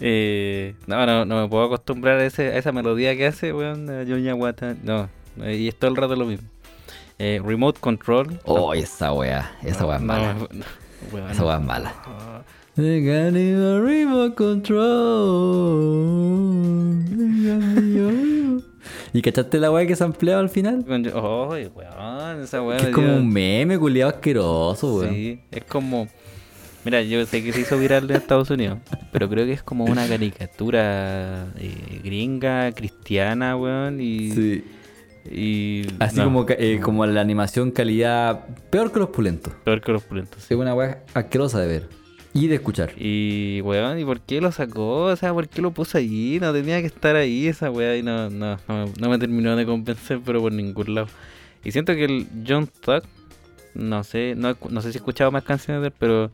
Eh, no, no, no me puedo acostumbrar a, ese, a esa melodía que hace, weón. Junya Watanabe. No, eh, y es todo el rato lo mismo. Eh, remote Control. Oh, esa wea, esa wea es mala. no. Esa wea es mala. They got me a remote control. ¿Y cachaste la wea que se ampliaba al final? Ay, weón, esa. Que es como un meme culiado asqueroso, weón. Sí, es como. Mira, yo sé que se hizo viral en Estados Unidos, pero creo que es como una caricatura eh, gringa, cristiana, weón, y. Sí. y Así no, como, eh, como la animación calidad peor que los pulentos. Peor que los pulentos. Es una wea asquerosa de ver. Y de escuchar. Y, weón, ¿y por qué lo sacó? O sea, ¿por qué lo puso allí? No tenía que estar ahí esa weá y no, no, no, no me terminó de convencer, pero por ningún lado. Y siento que el John Tuck, no sé, no, no sé si he escuchado más canciones de él, pero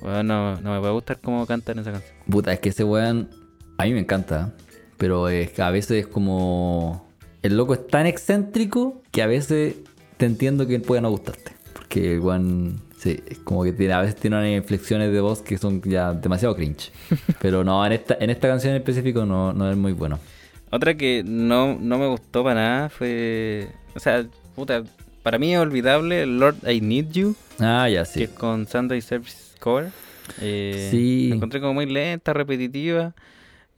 weón, no, no me puede gustar cómo canta en esa canción. Puta, es que ese weón a mí me encanta, pero es que a veces es como... El loco es tan excéntrico que a veces te entiendo que puede no gustarte. Porque el weón, sí, como que tiene, a veces tiene unas inflexiones de voz que son ya demasiado cringe. Pero no, en esta, en esta canción en específico no, no es muy bueno. Otra que no, no me gustó para nada fue. O sea, puta, para mí es olvidable Lord I Need You, Ah, ya, que sí. es con Sunday Service Cover. Eh, Sí. La encontré como muy lenta, repetitiva.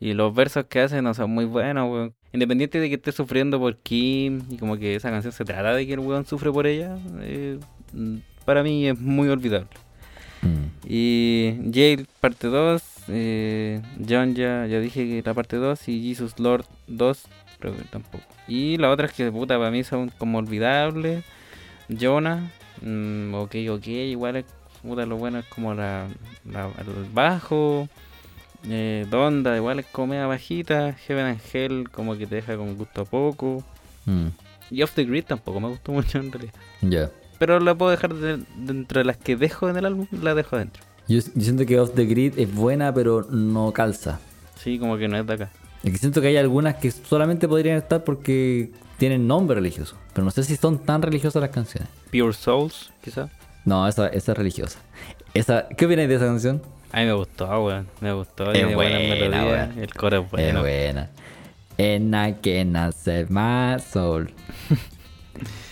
Y los versos que hace no son muy buenos, weón. Independiente de que esté sufriendo por Kim y como que esa canción se trata de que el weón sufre por ella, eh, para mí es muy olvidable. Mm. Y Jail parte 2, eh, John ya, ya dije que la parte 2 y Jesus Lord 2, creo que tampoco. Y la otra es que puta para mí son como olvidables. Jonah, mm, ok, ok, igual es puta lo bueno es como la, la- el bajo. Eh, Donda, igual es como media bajita. Heaven and Hell como que te deja con gusto a poco. Mm. Y Off the Grid tampoco me gustó mucho en realidad. Ya. Pero la puedo dejar de- dentro de las que dejo en el álbum, la dejo dentro. Yo, yo siento que Off the Grid es buena, pero no calza. Sí, como que no es de acá. Que siento que hay algunas que solamente podrían estar porque tienen nombre religioso. Pero no sé si son tan religiosas las canciones. Pure Souls, quizá. No, esa, esa es religiosa. Esa, ¿Qué opináis de esa canción? A mí me gustó, weón. Me gustó. Es buena. El coro es bueno. Es buena. And I cannot save my soul.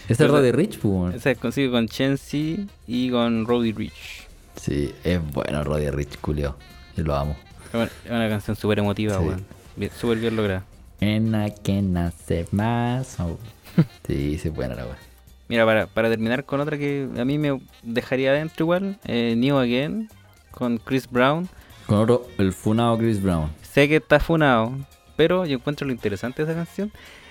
Esa es Roddy Rich, pues. Esa consigo con Chensi y con Roddy Rich. Sí, es bueno Roddy Rich, culio. Yo lo amo. Es una- es canción súper emotiva, Sí. weón. Bien- Súper bien lograda. And I cannot save my soul. Sí, sí, es buena la weón. Mira, para, para terminar con otra que a mí me dejaría adentro igual, eh, New Again, con Chris Brown. Con otro, el funado Chris Brown. Sé que está funado, pero yo encuentro lo interesante de esa canción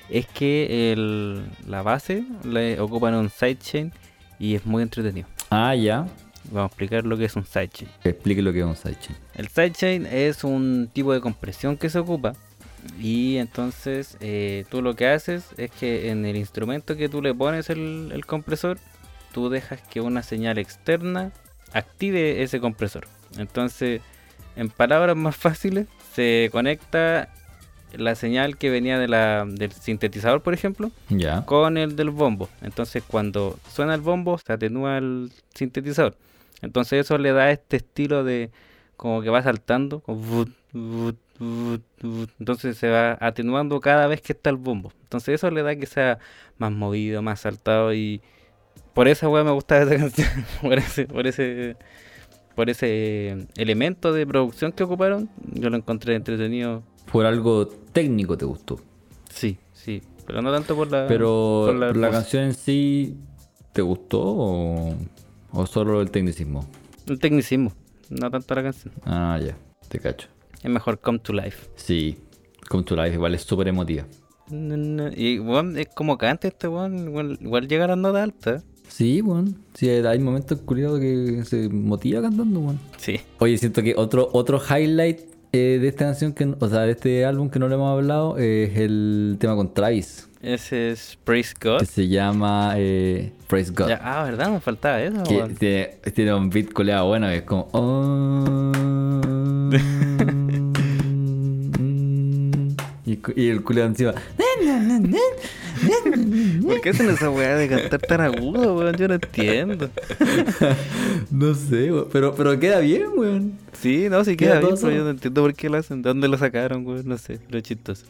es que el, la base le ocupan un sidechain y es muy entretenido. Ah, ya. Vamos a explicar lo que es un sidechain. Explique lo que es un sidechain. El sidechain es un tipo de compresión que se ocupa y entonces eh, tú lo que haces es que en el instrumento que tú le pones el, el compresor, tú dejas que una señal externa active ese compresor. Entonces, en palabras más fáciles, se conecta la señal que venía de la, del sintetizador, por ejemplo, con el del bombo. Entonces cuando suena el bombo se atenúa el sintetizador. Entonces eso le da este estilo de como que va saltando. como. Entonces se va atenuando cada vez que está el bombo. Entonces eso le da que sea más movido, más saltado y por esa weá me gustaba esa canción. por ese, por ese, por ese elemento de producción que ocuparon, yo lo encontré entretenido. Por algo técnico te gustó. Sí, sí. Pero no tanto por la. Pero por la canción en sí, ¿te gustó o, o solo el tecnicismo? El tecnicismo, no tanto la canción. Ah, ya. Te cacho. Es mejor Come to Life. Sí. Come to Life igual es súper emotiva. Na, na. Y weón, es como canta este weón, igual, igual llega a las notas altas. Sí, bueno. Sí, hay momentos curiosos que se motiva cantando, weón. Sí. Oye, siento que otro, otro highlight eh, de esta canción, que, o sea, de este álbum que no le hemos hablado, es el tema con Travis, Ese es Praise God. que se llama eh, Praise God. Ya, ah, ¿verdad? Me faltaba eso. Que tiene, tiene un beat coleado bueno, que es como... "Oh". Y, el culeado encima... ¿Por qué hacen esa weá de cantar tan agudo, weón? Yo no entiendo. no sé, weón, pero, pero queda bien, weón. Sí, no, sí Queda queda bien, pero yo no entiendo por qué lo hacen. ¿De dónde lo sacaron, weón? No sé, lo chistoso.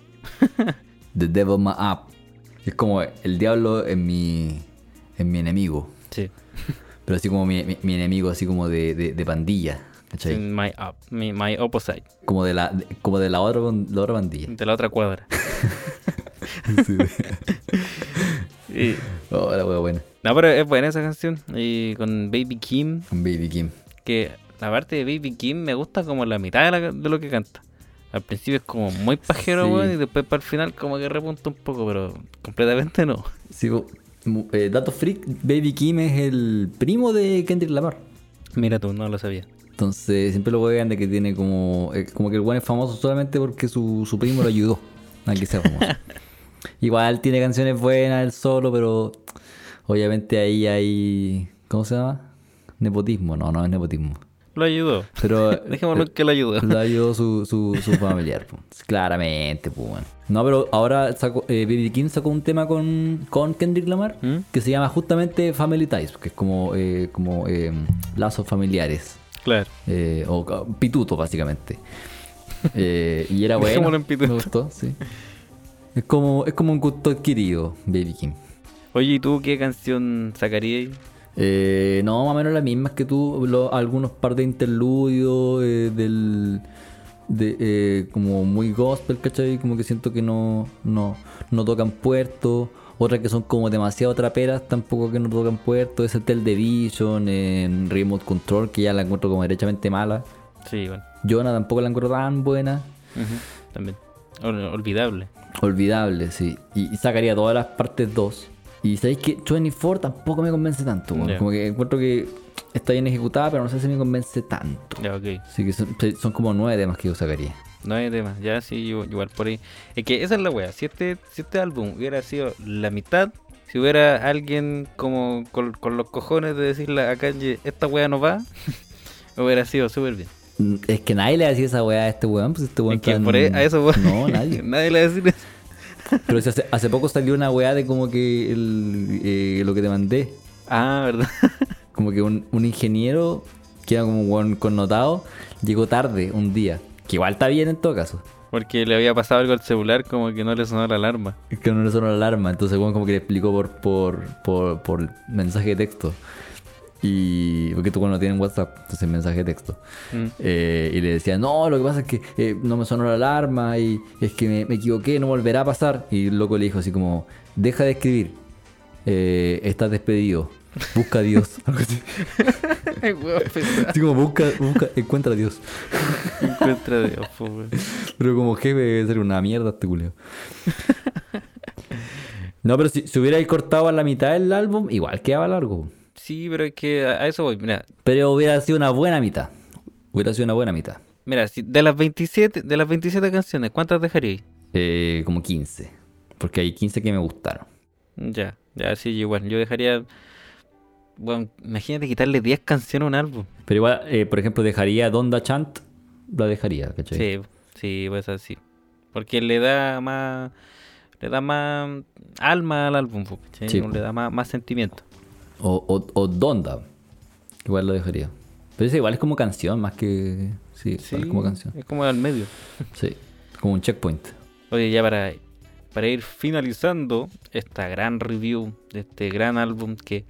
The Devil My Up. Es como el diablo es mi, es mi enemigo. Sí. Pero así como mi, mi- mi enemigo, así como de, de, de pandilla. My up, mi- my opposite. Como de la, de- como de la otra, la otra pandilla. De la otra cuadra. Sí. Y- oh, la wea buena. No, pero es buena esa canción. Y con Baby Kim, Con Baby Kim. que la parte de Baby Kim me gusta como la mitad de, la- de lo que canta. Al principio es como muy pajero, Sí. weón, y después para el final como que repunta un poco, pero completamente no. Sí, eh, dato freak, Baby Kim es el primo de Kendrick Lamar. Mira tú, no lo sabía. Entonces siempre lo vean de que tiene como. eh, como que el weón es famoso solamente porque su, su primo lo ayudó a que sea famoso. Igual tiene canciones buenas él solo, pero obviamente ahí hay. ¿Cómo se llama? Nepotismo. No, no es nepotismo. Lo ayudó. Pero. Dejémoslo en que lo ayudó. Lo ayudó su, su, su familiar, po. Claramente, pues bueno. No, pero ahora sacó, eh, B.B. King sacó un tema con, con Kendrick Lamar ¿Mm? que se llama justamente Family Ties, que es como, eh, como eh, lazos familiares. Claro. eh, o pituto, básicamente. Eh, y era bueno. Dejémoslo en pituto. Me gustó, sí. Es como, es como un gusto adquirido, Baby King. Oye, ¿y tú qué canción sacarías? Eh, no, más o menos las mismas que tú, lo- algunos par de interludios eh, del de, eh, como muy gospel, ¿cachai? Como que siento que no, no, no tocan puerto. Otras que son como demasiado traperas, tampoco que no tocan puerto. Ese Tel Division, en Remote Control, que ya la encuentro como derechamente mala. Sí, bueno. Jonah tampoco la encuentro tan buena. También. Ol- olvidable. Olvidable, sí. Y, y sacaría todas las partes 2. Y sabéis que 24 tampoco me convence tanto. Ya. Como que encuentro que está bien ejecutada, pero no sé si me convence tanto. Ya, ok. Así que son, son como nueve temas que yo sacaría. No hay tema, ya sí, igual por ahí. Es que esa es la wea. Si este, si este álbum hubiera sido la mitad, si hubiera alguien como con, con los cojones de decirle a Kanye, esta wea no va, hubiera sido súper bien. Mm, Es que nadie le decía esa weá a este weón, pues este weón Es que tan- por ahí- a eso voy. No, nadie. nadie le va a decir eso. Pero hace poco salió una weá de como que el, eh, lo que te mandé. Ah, ¿verdad? Como que un, un ingeniero, que era como un weón connotado, llegó tarde un día. Que igual está bien en todo caso. Porque le había pasado algo al celular, como que no le sonó la alarma. Es que no le sonó la alarma, entonces bueno, como que le explicó por, por, por, por mensaje de texto. Y porque tú no tienen WhatsApp, entonces mensaje de texto. Mm. Eh, y le decía, no, lo que pasa es que eh, no me sonó la alarma y es que me, me equivoqué, no volverá a pasar. Y el loco le dijo así como, deja de escribir, eh, estás despedido, busca a Dios. Algo así. Como busca, busca, encuentra a Dios. Encuentra de ojo, weón. Pero como jefe debe ser una mierda este culeo. No, pero si, si hubierais cortado a la mitad del álbum, igual quedaba largo. Sí, pero es que a a eso voy. Mira, Pero hubiera sido una buena mitad. Hubiera sido una buena mitad. mira, si de las 27, de las 27 canciones, ¿cuántas dejaríais? Eh, como 15. Porque hay 15 que me gustaron. Ya, ya, sí, igual. Yo dejaría. Bueno, imagínate quitarle 10 canciones a un álbum. Pero igual, eh, por ejemplo, dejaría Donda Chant. La dejaría, ¿cachai? Sí, sí, pues así. Porque le da más. Le da más alma al álbum, po, ¿cachai? Sí, Le po. da más, más sentimiento. O, o, o Donda. Igual lo dejaría. Pero ese igual es como canción, más que. Sí, Sí, igual es como canción. es como al medio. Sí, como un checkpoint. Oye, ya para, para ir finalizando esta gran review de este gran álbum que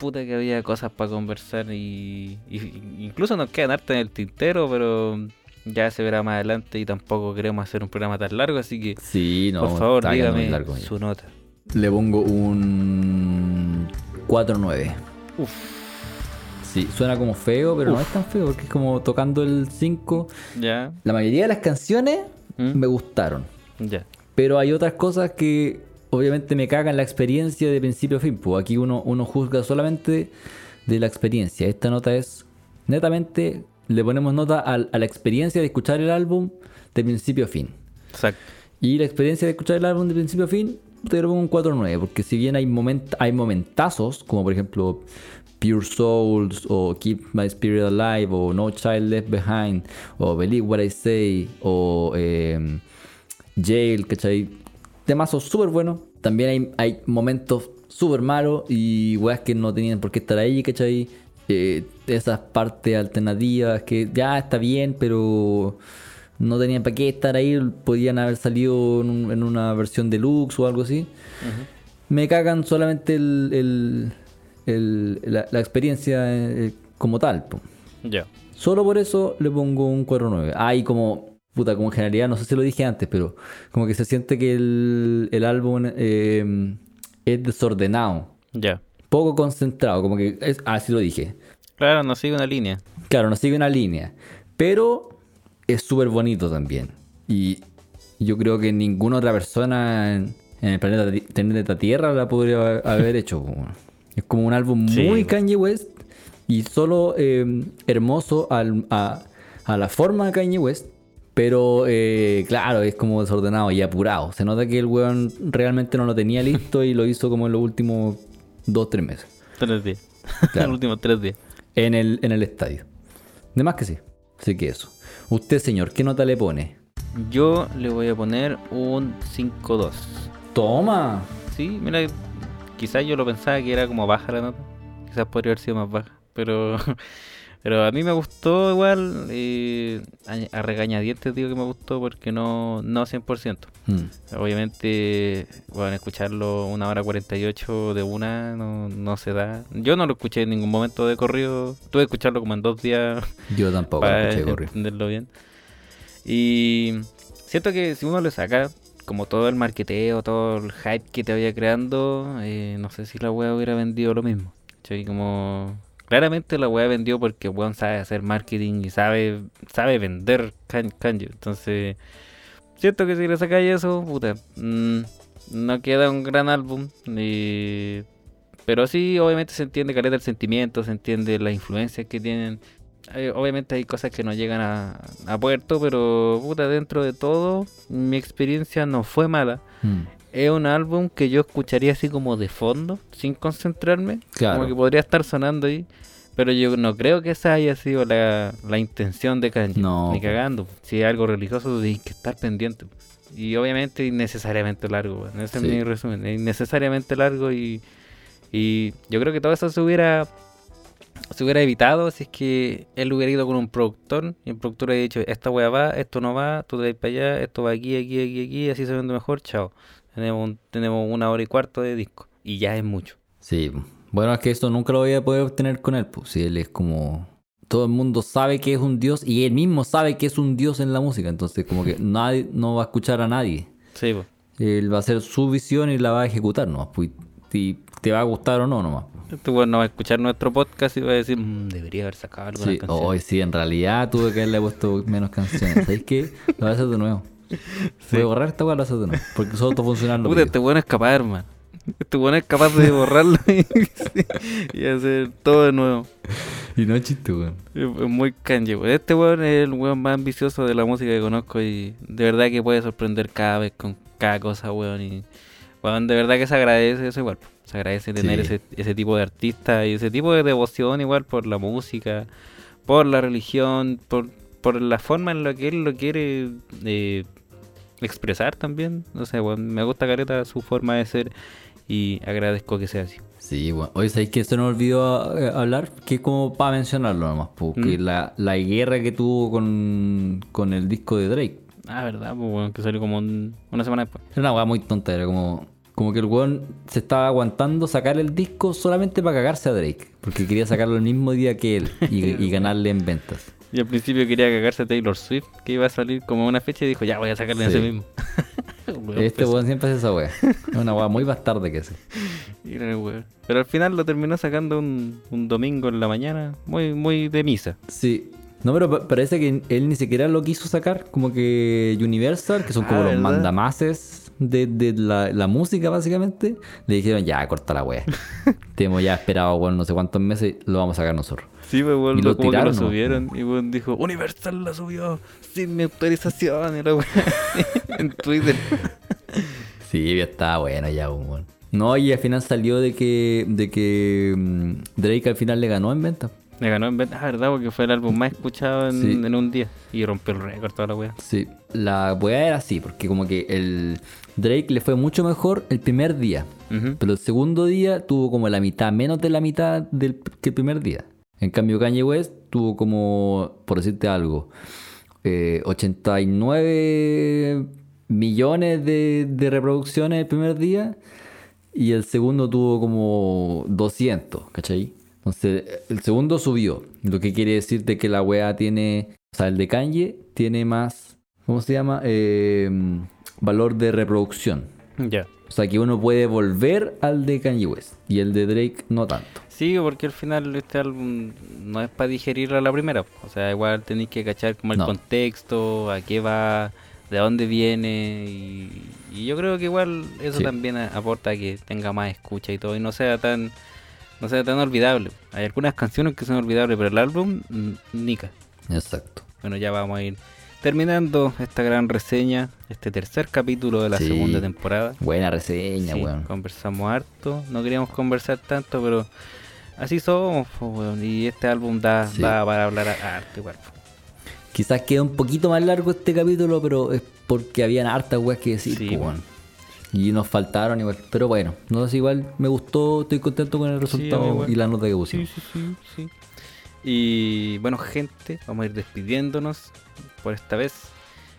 puta que había cosas para conversar y, y- incluso nos quedan harta en el tintero, pero ya se verá más adelante y tampoco queremos hacer un programa tan largo, así que Sí, no. por favor dígame largo ya. su nota. Le pongo un 4-9. Uf, Sí, suena como feo, pero no es tan feo porque es como tocando el 5. ya, La mayoría de las canciones ¿Mm? me gustaron, ya, pero hay otras cosas que obviamente me cagan la experiencia de principio a fin. Pues aquí uno, uno juzga solamente de la experiencia. Esta nota es netamente, le ponemos nota a, la experiencia de escuchar el álbum de principio a fin. exacto. Y la experiencia de escuchar el álbum de principio a fin, te lo pongo un 4-9, porque si bien hay, moment, hay momentazos, como por ejemplo Pure Souls, o Keep My Spirit Alive, o No Child Left Behind, o Believe What I Say, o eh, Jail, ¿cachai? Temazos súper buenos. También hay, hay momentos súper malos y weas que no tenían por qué estar ahí, ¿cachai? Eh, esas partes alternativas que ya está bien, pero no tenían para qué estar ahí, podían haber salido en, un- en una versión deluxe o algo así. Me cagan solamente el, el- el- la, la experiencia eh, como tal. Ya. Solo por eso le pongo un 4-9. Ah, y como, puta, como en generalidad, no sé si lo dije antes, pero como que se siente que el, el álbum eh, es desordenado, Ya. poco concentrado, como que es, ah, sí lo dije. Claro, no sigue una línea. Claro, no sigue una línea, pero es súper bonito también. Y yo creo que ninguna otra persona en, en el planeta, planeta Tierra la podría haber hecho. Es como un álbum Sí, muy. Kanye West y solo eh, hermoso al- a, a la forma de Kanye West. Pero eh, claro, es como desordenado y apurado. Se nota que el weón realmente no lo tenía listo y lo hizo como en los últimos dos, tres meses. Tres días. Claro. Los últimos tres días. En el, en el estadio. De más que sí. Así que eso. Usted, señor, ¿qué nota le pone? Yo le voy a poner un 5-2. Toma. Sí, mira, quizás yo lo pensaba que era como baja la nota. Quizás podría haber sido más baja. Pero, pero a mí me gustó igual. eh, a, a regañadientes digo que me gustó porque no, no 100%. Mm. Obviamente, bueno, escucharlo una hora 48 de una no, no se da. Yo no lo escuché en ningún momento de corrido. Tuve que escucharlo como en dos días Yo tampoco lo para escuché correr. entenderlo bien. Y siento que si uno le saca como todo el marketeo, todo el hype que te vaya creando, eh, no sé si la wea hubiera vendido lo mismo. ¿cachai? Como claramente la wea vendió porque weón sabe hacer marketing y sabe sabe vender kan- Kanye. Entonces, siento que si le sacáis eso, puta, mm, no queda un gran álbum. Pero sí, obviamente se entiende caleta el sentimiento, se entiende las influencias que tienen. Eh, obviamente hay cosas que no llegan a, puerto, pero puta, dentro de todo, mi experiencia no fue mala. Mm. Es un álbum que yo escucharía así como de fondo, sin concentrarme. Claro. Como que podría estar sonando ahí. Pero yo no creo que esa haya sido la, la intención de Kanye. No, Ni po. cagando. Si es algo religioso, tienes que estar pendiente. Y obviamente innecesariamente largo. Ese Sí. es mi resumen. Es innecesariamente largo y, y yo creo que todo eso se hubiera se hubiera evitado si es que él hubiera ido con un productor y el productor hubiera dicho, esta wea va, esto no va, tú te vas para allá, esto va aquí, aquí, aquí, aquí, así se vende mejor, chao. Tenemos, un- tenemos una hora y cuarto de disco y ya es mucho. Sí. Bueno, es que esto nunca lo voy a poder obtener con él. Pues si él es como. Todo el mundo sabe que es un dios y él mismo sabe que es un dios en la música. Entonces, como que nadie no va a escuchar a nadie. Sí, po. Él va a hacer su visión y la va a ejecutar nomás. Pues, y te va a gustar o no nomás. Este weón no va a escuchar nuestro podcast y va a decir, "Mm, debería haber sacado alguna Sí, canción. hoy sí, en realidad tuve que haberle puesto menos canciones. ¿Sabes qué? Lo voy a hacer de nuevo. Voy a borrar esta weá, lo hacer de nuevo. Porque solo está funcionando. Puta, este weón es capaz, hermano. Este weón es capaz de borrarlo y, y hacer todo de nuevo. Y no chiste, weón. Es muy weón. Este weón es el weón más ambicioso de la música que conozco y de verdad que puede sorprender cada vez con cada cosa, weón. Y weón, de verdad que se agradece eso igual. Se agradece tener Sí. ese, ese tipo de artista y ese tipo de devoción igual por la música, por la religión, por, por la forma en la que él lo quiere eh, expresar también. No sé, weón, me gusta Careta su forma de ser y agradezco que sea así. Sí, bueno. Oye, ¿sabéis que se nos olvidó eh, hablar? Que es como para mencionarlo nomás. Porque Mm. la, la guerra que tuvo con, con el disco de Drake. Ah, verdad, pues, weón, que salió como un- una semana después. Era una weá muy tonta. Era como, como que el weón se estaba aguantando sacar el disco solamente para cagarse a Drake. Porque quería sacarlo el mismo día que él y, y ganarle en ventas. Y al principio quería cagarse a Taylor Swift, que iba a salir como una fecha y dijo, ya voy a sacarle en Sí. ese mismo. Weón, Este pues, weón siempre hace esa weá. Es una weá muy bastarda que hace. Pero al final lo terminó sacando un, un domingo en la mañana, muy muy de misa. Sí. No, pero pa- parece que él ni siquiera lo quiso sacar. Como que Universal, que son como Ah, los ¿verdad? mandamases de, de la, la música, básicamente, le dijeron, ya, corta la wea. Te hemos ya esperado, bueno, no sé cuántos meses, lo vamos a sacar nosotros. Sí, pues weón, lo- como tiraron, que ¿no? lo subieron y weón dijo, Universal la subió sin mi autorización y la weón en Twitter. Sí, ya estaba bueno ya, weón. No, y al final salió de que, de que mm, Drake al final le ganó en venta. Le ganó en venta, ah, verdad, porque fue el álbum más escuchado en, Sí. en un día y rompió el récord toda la weá. Sí. La weá era así, porque como que el Drake le fue mucho mejor el primer día. Pero el segundo día tuvo como la mitad, menos de la mitad del que el primer día. En cambio, Kanye West tuvo como, por decirte algo, eh, 89 millones de, de reproducciones el primer día y el segundo tuvo como 200, ¿cachai? Entonces, el segundo subió, lo que quiere decir de que la weá tiene, o sea, el de Kanye tiene más, ¿cómo se llama? Eh, valor de reproducción. Ya. O sea que uno puede volver al de Kanye West y el de Drake no tanto. Sí, porque al final este álbum no es para digerirlo a la primera. O sea, igual tenéis que cachar como el No. contexto, a qué va, de dónde viene. Y, y yo creo que igual eso Sí. también aporta a que tenga más escucha y todo. Y no sea tan no sea tan olvidable. Hay algunas canciones que son olvidables, pero el álbum, mm, nica. Exacto. Bueno, ya vamos a ir terminando esta gran reseña, este tercer capítulo de la Sí. segunda temporada. Buena reseña, Sí, weón. conversamos harto, no queríamos conversar tanto, pero así somos, weón, y este álbum da, Sí. da para hablar a- igual. po. Quizás queda un poquito más largo este capítulo, pero es porque habían hartas weas que decir, Sí, weón. weón. Y nos faltaron igual. Pero bueno, no sé, igual me gustó, estoy contento con el resultado y la nota que Sí, pusimos. sí, sí, sí. Y bueno, gente, vamos a ir despidiéndonos por esta vez.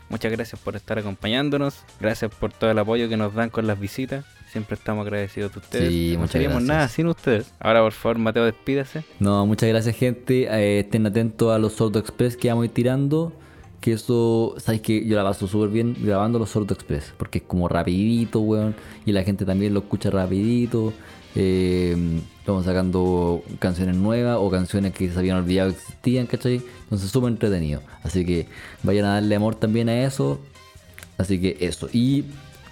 Muchas gracias por estar acompañándonos. Gracias por todo el apoyo que nos dan con las visitas. Siempre estamos agradecidos de ustedes. Sí, no seríamos nada sin ustedes. Ahora, por favor, Mateo, despídase. No, muchas gracias, gente. Eh, estén atentos a los Sordo Express que vamos a ir tirando. Que eso, sabes que yo la paso súper bien grabando los Sordo Express. Porque es como rapidito, weón. Y la gente también lo escucha rapidito. Eh, estamos sacando canciones nuevas o canciones que se habían olvidado que existían, ¿cachai? Entonces súper entretenido. Así que vayan a darle amor también a eso. Así que eso. Y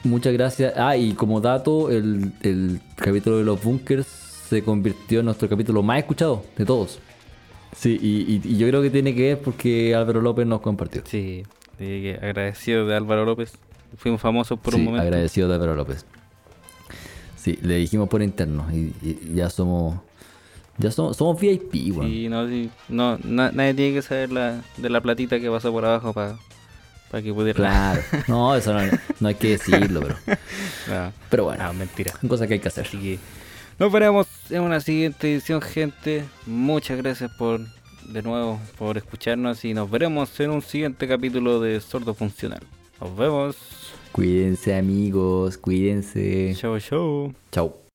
muchas gracias. Ah, y como dato, el, el capítulo de los bunkers se convirtió en nuestro capítulo más escuchado de todos. Sí, y, y- y yo creo que tiene que ver porque Álvaro López nos compartió. Sí, agradecido de Álvaro López. Fuimos famosos por Sí, un momento. agradecido de Álvaro López. Sí, le dijimos por interno y, y ya somos. Ya somos, somos VIP, weón. Sí, no, sí, no, na- nadie tiene que saber la, de la platita que pasó por abajo para que pudiera. Claro. No, eso no, no hay que decirlo, pero. No, Pero bueno, no, mentira. son cosas que hay que hacer. Así que nos veremos en una siguiente edición, gente. Muchas gracias por de nuevo por escucharnos y nos veremos en un siguiente capítulo de Sordo Funcional. Nos vemos. Cuídense, amigos, cuídense. Chau, chau. Chao.